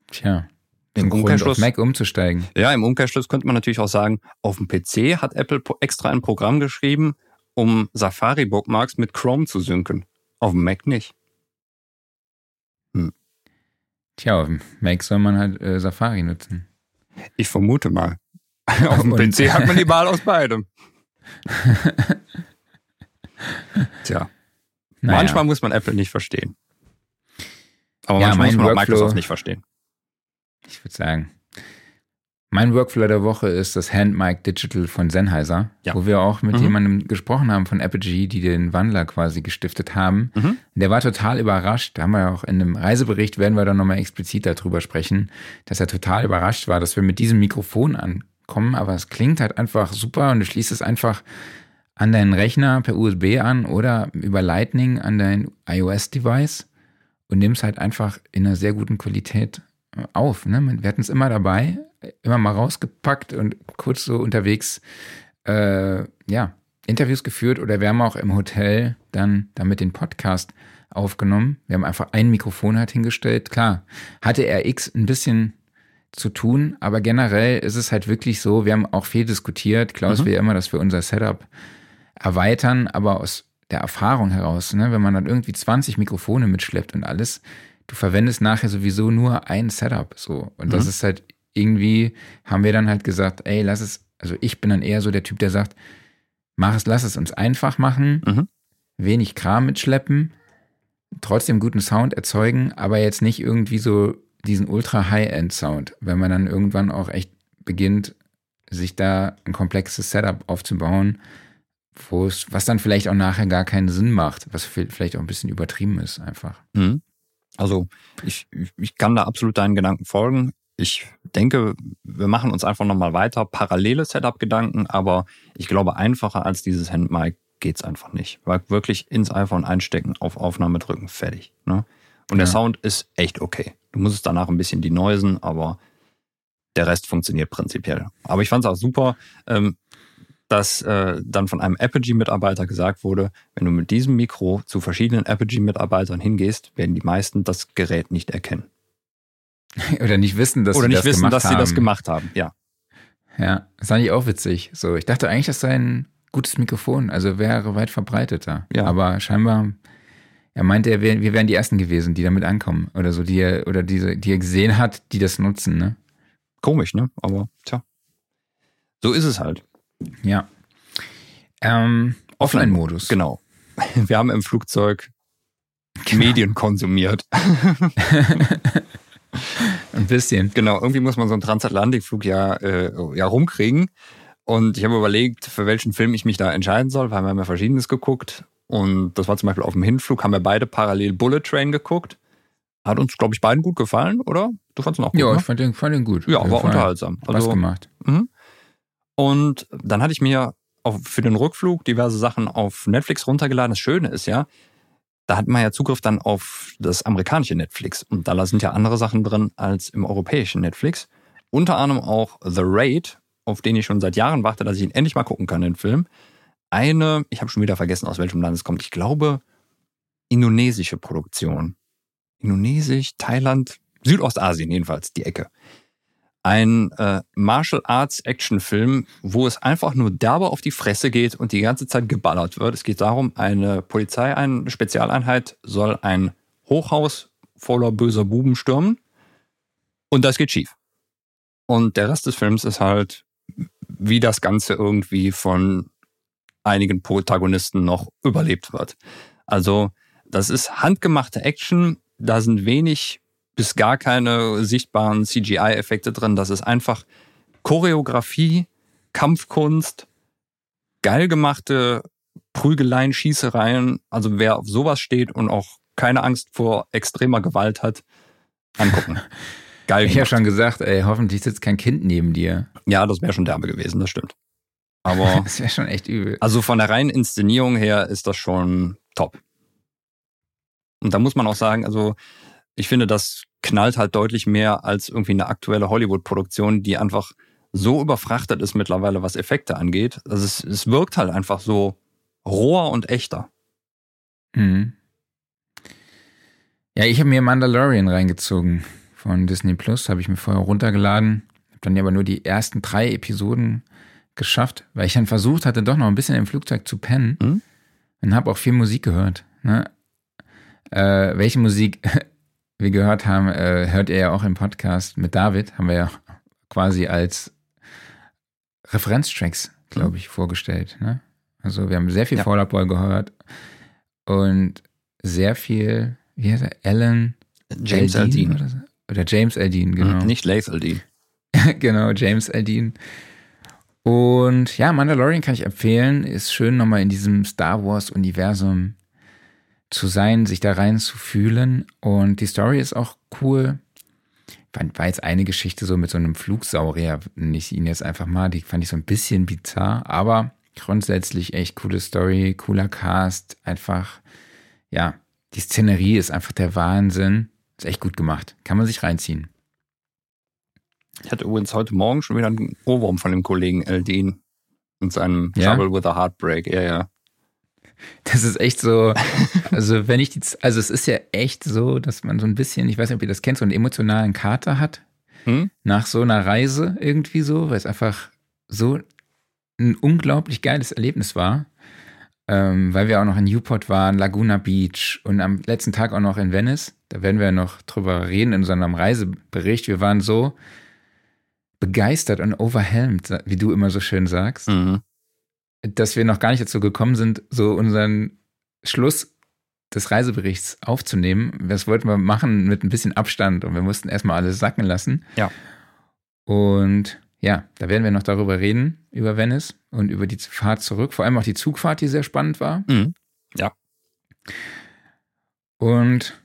Tja, Im Grund Umkehrschluss- auf Mac umzusteigen. Ja, im Umkehrschluss könnte man natürlich auch sagen, auf dem PC hat Apple extra ein Programm geschrieben, um Safari-Bookmarks mit Chrome zu synken. Auf dem Mac nicht. Tja, auf dem Mac soll man halt äh, Safari nutzen. Ich vermute mal. auf dem Und- PC hat man die Wahl aus beidem. Tja, Naja. manchmal muss man Apple nicht verstehen. Aber Ja, manchmal muss man auch Microsoft nicht verstehen. Ich würde sagen, mein Workflow der Woche ist das Handmic Digital von Sennheiser, Ja. wo wir auch mit Mhm. jemandem gesprochen haben von Apogee, die den Wandler quasi gestiftet haben. Mhm. Der war total überrascht. Da haben wir ja auch in einem Reisebericht, werden wir dann nochmal explizit darüber sprechen, dass er total überrascht war, dass wir mit diesem Mikrofon ankommen. Aber es klingt halt einfach super und du schließt es einfach an deinen Rechner per USB an oder über Lightning an dein iOS-Device und nimmst halt einfach in einer sehr guten Qualität auf. Ne? Wir hatten es immer dabei, immer mal rausgepackt und kurz so unterwegs, äh, ja, Interviews geführt oder wir haben auch im Hotel dann damit den Podcast aufgenommen. Wir haben einfach ein Mikrofon halt hingestellt. Klar, hatte RX ein bisschen zu tun, aber generell ist es halt wirklich so, wir haben auch viel diskutiert. Klaus mhm. will immer, dass wir unser Setup erweitern, aber aus der Erfahrung heraus, ne, wenn man dann irgendwie 20 Mikrofone mitschleppt und alles, du verwendest nachher sowieso nur ein Setup so und mhm. das ist halt irgendwie haben wir dann halt gesagt, ey, lass es, also ich bin dann eher so der Typ, der sagt, mach es, lass es uns einfach machen, mhm. wenig Kram mitschleppen, trotzdem guten Sound erzeugen, aber jetzt nicht irgendwie so diesen ultra High-End-Sound, wenn man dann irgendwann auch echt beginnt, sich da ein komplexes Setup aufzubauen, wo es, was dann vielleicht auch nachher gar keinen Sinn macht, was vielleicht auch ein bisschen übertrieben ist einfach. Mhm. Also ich, ich kann da absolut deinen Gedanken folgen. Ich denke, wir machen uns einfach nochmal weiter parallele Setup-Gedanken, aber ich glaube, einfacher als dieses Handmic geht's einfach nicht. Weil wirklich ins iPhone einstecken, auf Aufnahme drücken, fertig. Ne? Und ja. der Sound ist echt okay. Du musst es danach ein bisschen denoisen, aber der Rest funktioniert prinzipiell. Aber ich fand es auch super, ähm, dass äh, dann von einem Apogee-Mitarbeiter gesagt wurde, wenn du mit diesem Mikro zu verschiedenen Apogee-Mitarbeitern hingehst, werden die meisten das Gerät nicht erkennen. Oder nicht wissen, dass Oder sie nicht das wissen, gemacht dass haben. sie das gemacht haben, ja. Ja, das fand ich auch witzig. So, ich dachte eigentlich, das sei ein gutes Mikrofon, also wäre weit verbreiteter. Ja. Aber scheinbar er meinte, er wär, wir wären die Ersten gewesen, die damit ankommen. Oder so, die er, oder diese, die er gesehen hat, die das nutzen, ne? Komisch, ne? Aber tja. So ist es halt. Ja. Ähm, Offline-Modus. Genau. Wir haben im Flugzeug genau. Medien konsumiert. Ein bisschen. Genau, irgendwie muss man so einen Transatlantikflug ja, äh, ja rumkriegen. Und ich habe überlegt, für welchen Film ich mich da entscheiden soll, weil wir haben ja Verschiedenes geguckt. Und das war zum Beispiel auf dem Hinflug, haben wir beide parallel Bullet Train geguckt. Hat uns, glaube ich, beiden gut gefallen, oder? Du fandest ihn auch gut, Ja, ne? ich fand den, fand den gut. Ja, war unterhaltsam. Also, was gemacht. Mh. Und dann hatte ich mir für den Rückflug diverse Sachen auf Netflix runtergeladen. Das Schöne ist ja, da hat man ja Zugriff dann auf das amerikanische Netflix. Und da sind ja andere Sachen drin als im europäischen Netflix. Unter anderem auch The Raid, auf den ich schon seit Jahren warte, dass ich ihn endlich mal gucken kann, den Film eine, ich habe schon wieder vergessen, aus welchem Land es kommt. Ich glaube, indonesische Produktion. Indonesisch, Thailand, Südostasien jedenfalls, die Ecke. Ein äh, Martial Arts Actionfilm, wo es einfach nur derbe auf die Fresse geht und die ganze Zeit geballert wird. Es geht darum, eine Polizei, eine Spezialeinheit soll ein Hochhaus voller böser Buben stürmen und das geht schief. Und der Rest des Films ist halt, wie das Ganze irgendwie von einigen Protagonisten noch überlebt wird. Also das ist handgemachte Action, da sind wenig bis gar keine sichtbaren CGI-Effekte drin. Das ist einfach Choreografie, Kampfkunst, geil gemachte Prügeleien, Schießereien. Also wer auf sowas steht und auch keine Angst vor extremer Gewalt hat, angucken. Geil. Ich habe schon gesagt, ey, hoffentlich sitzt kein Kind neben dir. Ja, das wäre schon derbe gewesen, das stimmt. Aber das wäre schon echt übel. Also von der reinen Inszenierung her ist das schon top. Und da muss man auch sagen, also ich finde, das knallt halt deutlich mehr als irgendwie eine aktuelle Hollywood-Produktion, die einfach so überfrachtet ist mittlerweile, was Effekte angeht. Also es, es wirkt halt einfach so roher und echter. Mhm. Ja, ich habe mir Mandalorian reingezogen von Disney Plus, habe ich mir vorher runtergeladen, habe dann aber nur die ersten drei Episoden geschafft, weil ich dann versucht hatte, doch noch ein bisschen im Flugzeug zu pennen mhm. und habe auch viel Musik gehört. Ne? Äh, welche Musik wir gehört haben, äh, hört ihr ja auch im Podcast mit David, haben wir ja quasi als Referenztracks, glaube mhm. ich, mhm. vorgestellt. Ne? Also wir haben sehr viel ja. Fall Out Boy gehört und sehr viel, wie heißt er, Alan James Aldine. Oder, so? oder James Aldine, genau. Mhm, nicht Laith Aldine. genau, James Aldine. Und ja, Mandalorian kann ich empfehlen. Ist schön, nochmal in diesem Star Wars-Universum zu sein, sich da rein zu fühlen. Und die Story ist auch cool. War jetzt eine Geschichte so mit so einem Flugsaurier, nenne ich ihn jetzt einfach mal. Die fand ich so ein bisschen bizarr, aber grundsätzlich echt coole Story, cooler Cast. Einfach, ja, die Szenerie ist einfach der Wahnsinn. Ist echt gut gemacht. Kann man sich reinziehen. Ich hatte übrigens heute Morgen schon wieder einen Ohrwurm von dem Kollegen Eldin und seinem ja? Trouble with a Heartbreak. Ja, ja. Das ist echt so, also wenn ich die, also es ist ja echt so, dass man so ein bisschen, ich weiß nicht, ob ihr das kennt, so einen emotionalen Kater hat. Hm? Nach so einer Reise irgendwie so, weil es einfach so ein unglaublich geiles Erlebnis war. Ähm, weil wir auch noch in Newport waren, Laguna Beach und am letzten Tag auch noch in Venice. Da werden wir noch drüber reden in unserem Reisebericht. Wir waren so begeistert und overwhelmed, wie du immer so schön sagst. Mhm dass wir noch gar nicht dazu gekommen sind, so unseren Schluss des Reiseberichts aufzunehmen. Das wollten wir machen mit ein bisschen Abstand und wir mussten erstmal alles sacken lassen. Ja. Und ja, da werden wir noch darüber reden, über Venice und über die Fahrt zurück. Vor allem auch die Zugfahrt, die sehr spannend war. Mhm. Ja. Und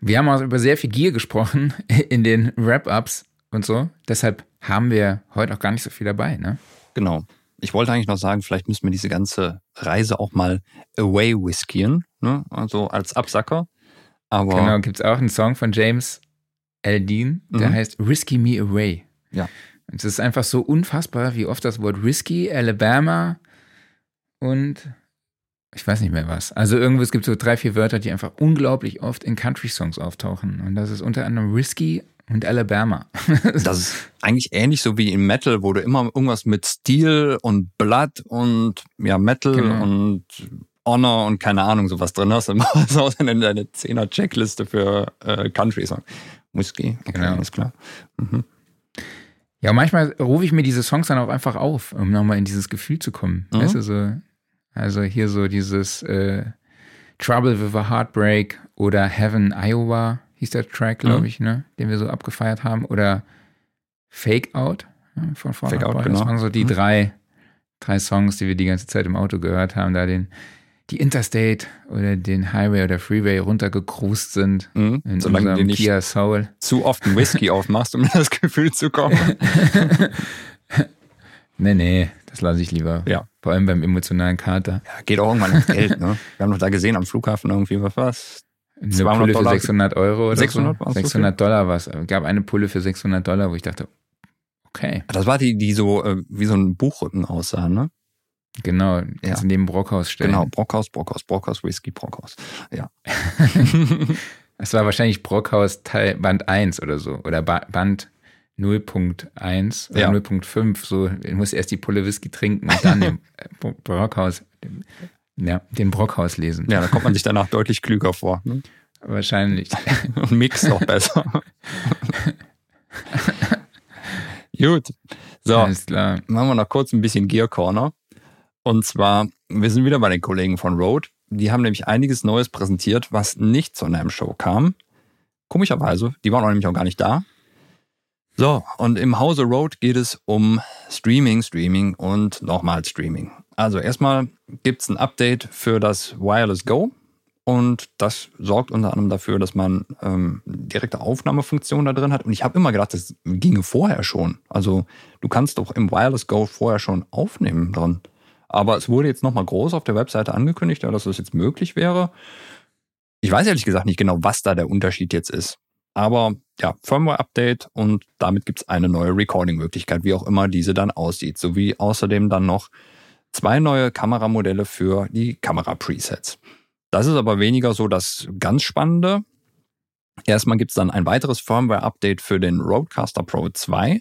wir haben auch über sehr viel Gier gesprochen in den Wrap-Ups und so. Deshalb haben wir heute auch gar nicht so viel dabei, ne? Genau ich wollte eigentlich noch sagen, vielleicht müssen wir diese ganze Reise auch mal away whiskyen, ne? also als Absacker. Aber genau, gibt es auch einen Song von James Aldean, der mhm. heißt Risky Me Away. Ja. Es ist einfach so unfassbar, wie oft das Wort Risky, Alabama und ich weiß nicht mehr was. Also irgendwo, es gibt so drei, vier Wörter, die einfach unglaublich oft in Country-Songs auftauchen. Und das ist unter anderem Risky und Alabama. das ist eigentlich ähnlich so wie im Metal, wo du immer irgendwas mit Steel und Blood und ja, Metal genau. und Honor und keine Ahnung sowas drin hast. Immer so in deine Zehner-Checkliste für äh, Country-Song. Whisky, okay, genau. ist klar. Mhm. Ja, manchmal rufe ich mir diese Songs dann auch einfach auf, um nochmal in dieses Gefühl zu kommen. Mhm. Weißt du, so, also hier so dieses äh, Trouble with a Heartbreak oder Heaven, Iowa hieß der Track, glaube mhm. ich, ne? den wir so abgefeiert haben. Oder Fake Out ja, von vorne. Fake Out, genau. Das waren so die mhm. drei, drei Songs, die wir die ganze Zeit im Auto gehört haben, da den die Interstate oder den Highway oder Freeway runtergecruised sind mhm. in Solange unserem Kia Soul. Zu oft einen Whisky aufmachst, um in das Gefühl zu kommen. nee, nee, das lasse ich lieber. Ja. Vor allem beim emotionalen Kater. Ja, geht auch irgendwann ins Geld, ne? Wir haben doch da gesehen am Flughafen irgendwie, was? Eine 200 Pulle für 600 Euro oder 600 so. 600 so Dollar war es. gab eine Pulle für 600 Dollar, wo ich dachte, okay. Das war die, die so äh, wie so ein Buchrücken aussah, ne? Genau, kannst ja. neben Brockhaus stellen. Genau, Brockhaus, Brockhaus, Brockhaus, Whisky, Brockhaus. Ja. Es war wahrscheinlich Brockhaus Teil Band 1 oder so. Oder ba Band 0.1 oder ja. 0.5. So, du musst erst die Pulle Whisky trinken und dann den Brockhaus ja, den Brockhaus lesen. Ja, da kommt man sich danach deutlich klüger vor. Ne? Wahrscheinlich. Und mixt auch besser. Gut. So, Alles klar. machen wir noch kurz ein bisschen Gear Corner. Und zwar, wir sind wieder bei den Kollegen von Rode. Die haben nämlich einiges Neues präsentiert, was nicht zu einem Show kam. Komischerweise, die waren nämlich auch gar nicht da. So, und im Hause Road geht es um Streaming, Streaming und nochmal Streaming. Also erstmal gibt es ein Update für das Wireless Go und das sorgt unter anderem dafür, dass man ähm, direkte Aufnahmefunktion da drin hat. Und ich habe immer gedacht, das ginge vorher schon. Also du kannst doch im Wireless Go vorher schon aufnehmen drin. Aber es wurde jetzt nochmal groß auf der Webseite angekündigt, dass das jetzt möglich wäre. Ich weiß ehrlich gesagt nicht genau, was da der Unterschied jetzt ist. Aber ja, Firmware-Update und damit gibt es eine neue Recording-Möglichkeit, wie auch immer diese dann aussieht. Sowie außerdem dann noch zwei neue Kameramodelle für die Kamera-Presets. Das ist aber weniger so das ganz Spannende. Erstmal gibt es dann ein weiteres Firmware-Update für den Roadcaster Pro 2.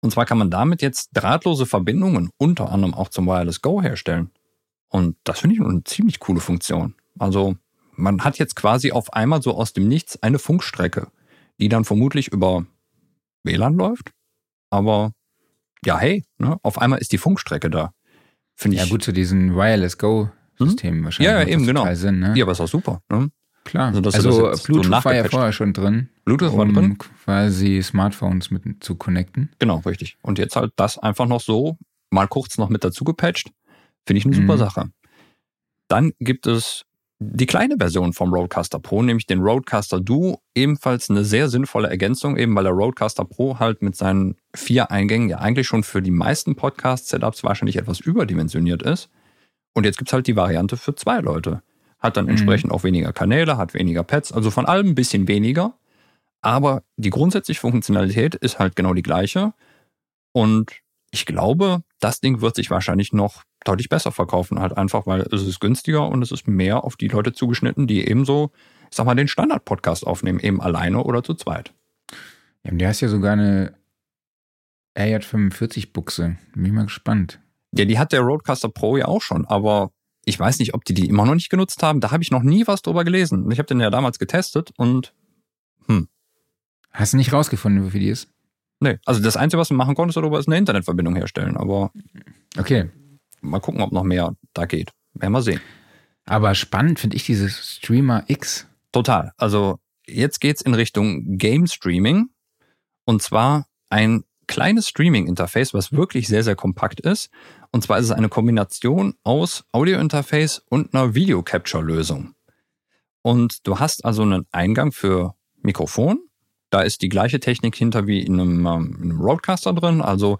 Und zwar kann man damit jetzt drahtlose Verbindungen unter anderem auch zum Wireless Go herstellen. Und das finde ich eine ziemlich coole Funktion. Also man hat jetzt quasi auf einmal so aus dem Nichts eine Funkstrecke, die dann vermutlich über WLAN läuft. Aber ja, hey, ne, auf einmal ist die Funkstrecke da. Finde ich. Ja, gut, zu diesen Wireless Go-Systemen hm? wahrscheinlich. Ja, eben, genau. Sinn, ne? Ja, aber ist auch super. Ne? Klar. Also, also Bluetooth so war ja vorher schon drin. Bluetooth war um drin. quasi Smartphones mit zu connecten. Genau, richtig. Und jetzt halt das einfach noch so, mal kurz noch mit dazu gepatcht. Finde ich eine super mhm. Sache. Dann gibt es die kleine Version vom Roadcaster Pro, nämlich den Roadcaster Duo, ebenfalls eine sehr sinnvolle Ergänzung, eben weil der Roadcaster Pro halt mit seinen vier Eingängen ja eigentlich schon für die meisten Podcast-Setups wahrscheinlich etwas überdimensioniert ist. Und jetzt gibt's halt die Variante für zwei Leute. Hat dann mhm. entsprechend auch weniger Kanäle, hat weniger Pads, also von allem ein bisschen weniger. Aber die grundsätzliche Funktionalität ist halt genau die gleiche. Und ich glaube, das Ding wird sich wahrscheinlich noch deutlich besser verkaufen. Halt einfach, weil es ist günstiger und es ist mehr auf die Leute zugeschnitten, die ebenso, ich sag mal, den Standard-Podcast aufnehmen, eben alleine oder zu zweit. Ja, du hast ja sogar eine RJ45-Buchse. Bin ich mal gespannt. Ja, die hat der Roadcaster Pro ja auch schon, aber ich weiß nicht, ob die die immer noch nicht genutzt haben. Da habe ich noch nie was drüber gelesen. Ich habe den ja damals getestet und hm. Hast du nicht rausgefunden, wofür die ist? Nee, also das Einzige, was du machen konntest darüber, ist eine Internetverbindung herstellen. Aber okay. Mal gucken, ob noch mehr da geht. Werden wir sehen. Aber spannend finde ich dieses Streamer X. Total. Also jetzt geht's in Richtung Game Streaming. Und zwar ein kleines Streaming-Interface, was wirklich sehr, sehr kompakt ist. Und zwar ist es eine Kombination aus Audio-Interface und einer Video-Capture-Lösung. Und du hast also einen Eingang für Mikrofon. Da ist die gleiche Technik hinter wie in einem, ähm, in einem Roadcaster drin. Also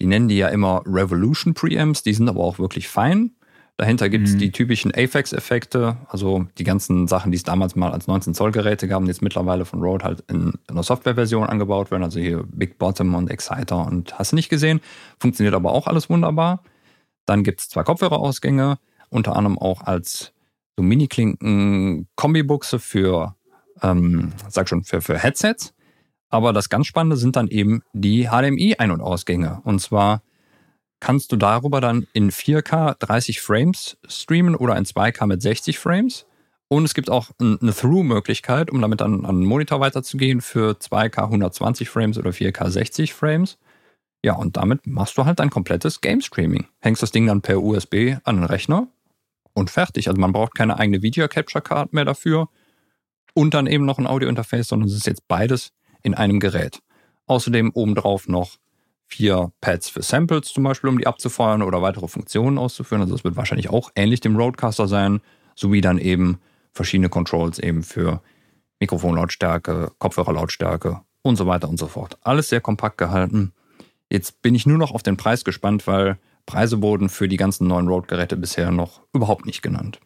die nennen die ja immer Revolution Preamps, die sind aber auch wirklich fein. Dahinter gibt es mhm. die typischen AFEX-Effekte, also die ganzen Sachen, die es damals mal als 19-Zoll-Geräte gab und jetzt mittlerweile von Rode halt in, in einer Softwareversion angebaut werden. Also hier Big Bottom und Exciter und hast du nicht gesehen. Funktioniert aber auch alles wunderbar. Dann gibt es zwei Kopfhörerausgänge, unter anderem auch als so Mini-Klinken-Kombibuchse für, ähm, sag schon, für, für Headsets. Aber das ganz Spannende sind dann eben die HDMI-Ein- und Ausgänge. Und zwar kannst du darüber dann in 4K 30 Frames streamen oder in 2K mit 60 Frames. Und es gibt auch eine Through-Möglichkeit, um damit dann an den Monitor weiterzugehen für 2K 120 Frames oder 4K 60 Frames. Ja, und damit machst du halt dein komplettes Game Streaming. Hängst das Ding dann per USB an den Rechner und fertig. Also man braucht keine eigene Video Capture Card mehr dafür und dann eben noch ein Audio Interface, sondern es ist jetzt beides in einem Gerät. Außerdem obendrauf noch vier Pads für Samples zum Beispiel, um die abzufeuern oder weitere Funktionen auszuführen. Also es wird wahrscheinlich auch ähnlich dem Roadcaster sein, sowie dann eben verschiedene Controls eben für Mikrofonlautstärke, Kopfhörerlautstärke und so weiter und so fort. Alles sehr kompakt gehalten. Jetzt bin ich nur noch auf den Preis gespannt, weil Preise wurden für die ganzen neuen Road-Geräte bisher noch überhaupt nicht genannt.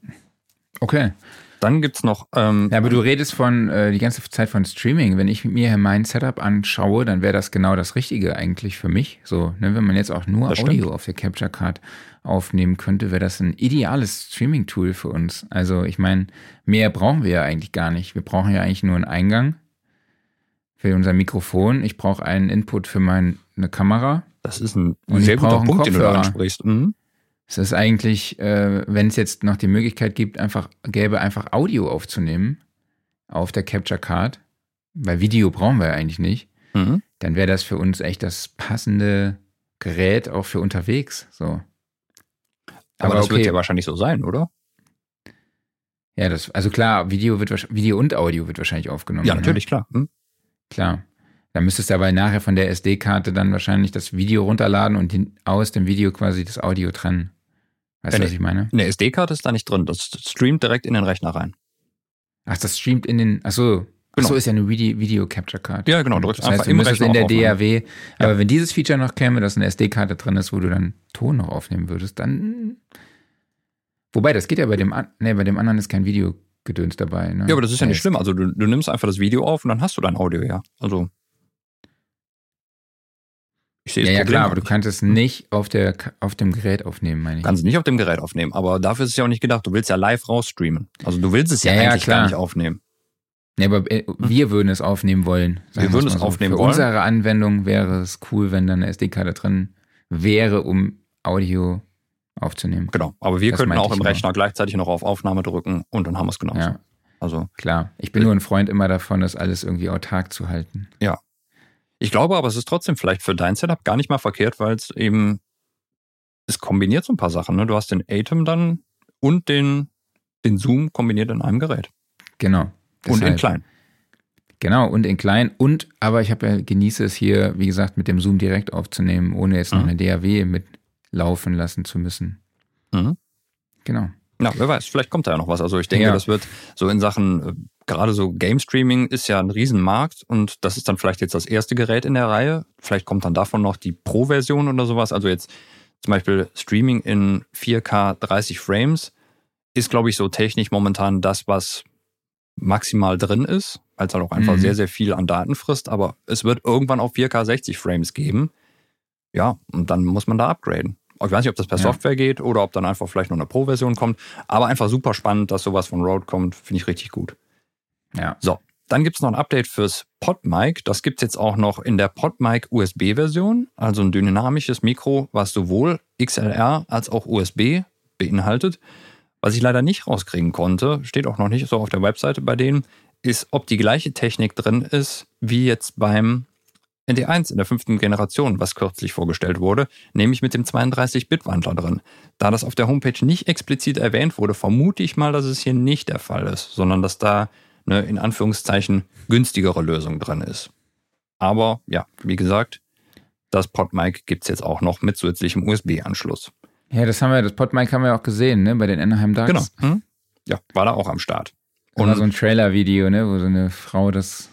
Okay. Dann gibt es noch. Ähm, ja, aber du redest von äh, die ganze Zeit von Streaming. Wenn ich mir mein Setup anschaue, dann wäre das genau das Richtige eigentlich für mich. So, ne, wenn man jetzt auch nur das Audio stimmt. auf der Capture Card aufnehmen könnte, wäre das ein ideales Streaming-Tool für uns. Also ich meine, mehr brauchen wir ja eigentlich gar nicht. Wir brauchen ja eigentlich nur einen Eingang für unser Mikrofon. Ich brauche einen Input für meine Kamera. Das ist ein sehr guter Punkt, den du ansprichst. Mhm. Es ist eigentlich, äh, wenn es jetzt noch die Möglichkeit gibt, einfach gäbe einfach Audio aufzunehmen auf der Capture Card, weil Video brauchen wir ja eigentlich nicht, mhm. dann wäre das für uns echt das passende Gerät auch für unterwegs. So. Aber, Aber das okay. wird ja wahrscheinlich so sein, oder? Ja, das, also klar, Video wird Video und Audio wird wahrscheinlich aufgenommen. Ja, ne? natürlich, ne? klar. Hm? Klar. Dann müsstest du aber nachher von der SD-Karte dann wahrscheinlich das Video runterladen und aus dem Video quasi das Audio trennen. Weißt du, was ich meine? Eine SD-Karte ist da nicht drin. Das streamt direkt in den Rechner rein. Ach, das streamt in den. Achso. Genau. Achso, ist ja eine Video, Video Capture Card. Ja, genau. Das heißt, du im müsstest in der DAW. Aber ja. wenn dieses Feature noch käme, dass eine SD-Karte drin ist, wo du dann Ton noch aufnehmen würdest, dann. Wobei, das geht ja bei dem, nee, bei dem anderen ist kein Videogedöns dabei. Ne? Ja, aber das ist ja nicht schlimm. Also du, du nimmst einfach das Video auf und dann hast du dein Audio, ja. Also. Ich sehe ja, ja, klar, aber du kannst es nicht auf, der, auf dem Gerät aufnehmen, meine ich. Kannst es nicht auf dem Gerät aufnehmen, aber dafür ist es ja auch nicht gedacht. Du willst ja live rausstreamen. Also du willst es ja, ja eigentlich ja, gar nicht aufnehmen. Nee, aber äh, wir würden es aufnehmen wollen. Wir würden es so. aufnehmen Für wollen. Für unsere Anwendung wäre es cool, wenn da eine SD-Karte drin wäre, um Audio aufzunehmen. Genau, aber wir das könnten auch im Rechner gleichzeitig noch auf Aufnahme drücken und dann haben wir es genauso. Ja. Also klar. Ich bin nur ein Freund immer davon, das alles irgendwie autark zu halten. Ja, ich glaube aber, es ist trotzdem vielleicht für dein Setup gar nicht mal verkehrt, weil es eben, es kombiniert so ein paar Sachen. Ne? Du hast den Atem dann und den, den Zoom kombiniert in einem Gerät. Genau. Und in klein. Genau, und in klein. Und, aber ich habe ja, genieße es hier, wie gesagt, mit dem Zoom direkt aufzunehmen, ohne jetzt noch mhm. eine DAW mitlaufen lassen zu müssen. Mhm. Genau. Ja, wer weiß, vielleicht kommt da ja noch was. Also ich denke, ja. das wird so in Sachen, äh, gerade so Game Streaming ist ja ein Riesenmarkt und das ist dann vielleicht jetzt das erste Gerät in der Reihe. Vielleicht kommt dann davon noch die Pro-Version oder sowas. Also jetzt zum Beispiel Streaming in 4K 30 Frames ist, glaube ich, so technisch momentan das, was maximal drin ist, weil es halt auch einfach mhm. sehr, sehr viel an Daten frisst. Aber es wird irgendwann auf 4K 60 Frames geben. Ja, und dann muss man da upgraden. Ich weiß nicht, ob das per Ja. Software geht oder ob dann einfach vielleicht noch eine Pro-Version kommt. Aber einfach super spannend, dass sowas von Rode kommt. Finde ich richtig gut. Ja. So, dann gibt es noch ein Update fürs PodMic. Das gibt es jetzt auch noch in der PodMic USB-Version, also ein dynamisches Mikro, was sowohl XLR als auch USB beinhaltet. Was ich leider nicht rauskriegen konnte, steht auch noch nicht so auf der Webseite bei denen, ist, ob die gleiche Technik drin ist wie jetzt beim ND1 in der fünften Generation, was kürzlich vorgestellt wurde, nämlich mit dem 32-Bit-Wandler drin. Da das auf der Homepage nicht explizit erwähnt wurde, vermute ich mal, dass es hier nicht der Fall ist, sondern dass da eine in Anführungszeichen günstigere Lösung drin ist. Aber ja, wie gesagt, das PodMic gibt es jetzt auch noch mit zusätzlichem USB-Anschluss. Ja, das haben wir, das Podmic haben wir auch gesehen, ne, bei den Anaheim Ducks. Genau. Hm? Ja, war da auch am Start. War so ein Trailer-Video, ne, wo so eine Frau das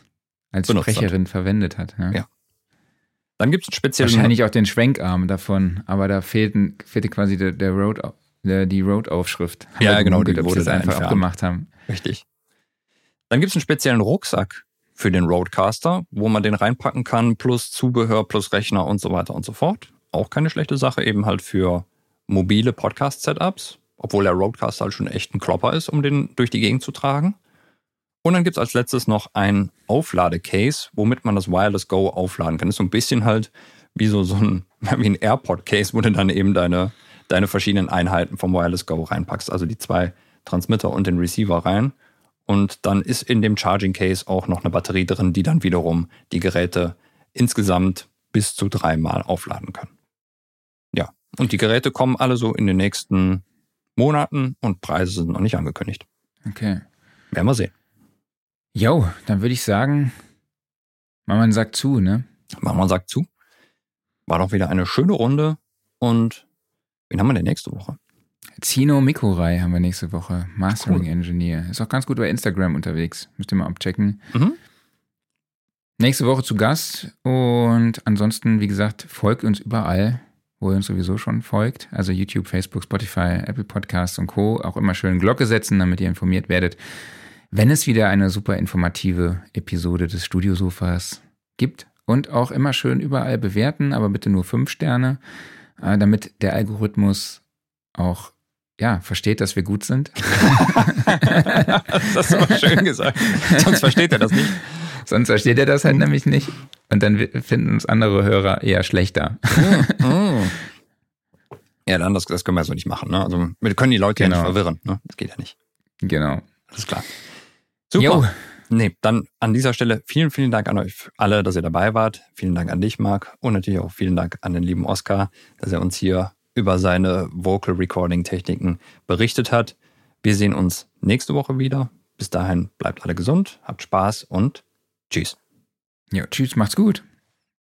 als Benutzt hat. Sprecherin verwendet hat. Ne? Ja. Dann gibt es einen speziellen. Wahrscheinlich auch den Schwenkarm davon, aber da fehlten, fehlte quasi der, der Road, der, die Road-Aufschrift. Ja, genau, die wurde das da einfach entfernt. abgemacht haben. Richtig. Dann gibt es einen speziellen Rucksack für den Roadcaster, wo man den reinpacken kann, plus Zubehör, plus Rechner und so weiter und so fort. Auch keine schlechte Sache, eben halt für mobile Podcast-Setups, obwohl der Roadcaster halt schon echt ein Klopper ist, um den durch die Gegend zu tragen. Und dann gibt es als letztes noch ein Aufladecase, womit man das Wireless Go aufladen kann. Das ist so ein bisschen halt wie so, so ein, wie ein AirPod-Case, wo du dann eben deine, deine verschiedenen Einheiten vom Wireless Go reinpackst. Also die zwei Transmitter und den Receiver rein. Und dann ist in dem Charging Case auch noch eine Batterie drin, die dann wiederum die Geräte insgesamt bis zu dreimal aufladen kann. Ja, und die Geräte kommen alle so in den nächsten Monaten und Preise sind noch nicht angekündigt. Okay. Werden wir sehen. Jo, dann würde ich sagen, Mama sagt zu, ne? Wir sagt zu. War doch wieder eine schöne Runde und wen haben wir denn nächste Woche? Zino Mikurai haben wir nächste Woche. Mastering Cool. Engineer. Ist auch ganz gut bei Instagram unterwegs. Müsst ihr mal abchecken. Mhm. Nächste Woche zu Gast. Und ansonsten, wie gesagt, folgt uns überall, wo ihr uns sowieso schon folgt. Also YouTube, Facebook, Spotify, Apple Podcasts und Co. Auch immer schön Glocke setzen, damit ihr informiert werdet, wenn es wieder eine super informative Episode des Studiosofas gibt. Und auch immer schön überall bewerten, aber bitte nur fünf Sterne, äh, damit der Algorithmus auch ja, versteht, dass wir gut sind. das hast du aber schön gesagt. Sonst versteht er das nicht. Sonst versteht er das halt nämlich nicht. Und dann finden uns andere Hörer eher schlechter. Mm. Ja, dann, das, das können wir so nicht machen. Ne? Also, wir können die Leute ja Genau. nicht verwirren. Ne? Das geht ja nicht. Genau. Alles klar. Super. Jo. Nee, dann an dieser Stelle vielen, vielen Dank an euch alle, dass ihr dabei wart. Vielen Dank an dich, Marc. Und natürlich auch vielen Dank an den lieben Oskar, dass er uns hier über seine Vocal Recording Techniken berichtet hat. Wir sehen uns nächste Woche wieder. Bis dahin bleibt alle gesund, habt Spaß und tschüss. Jo, tschüss, macht's gut.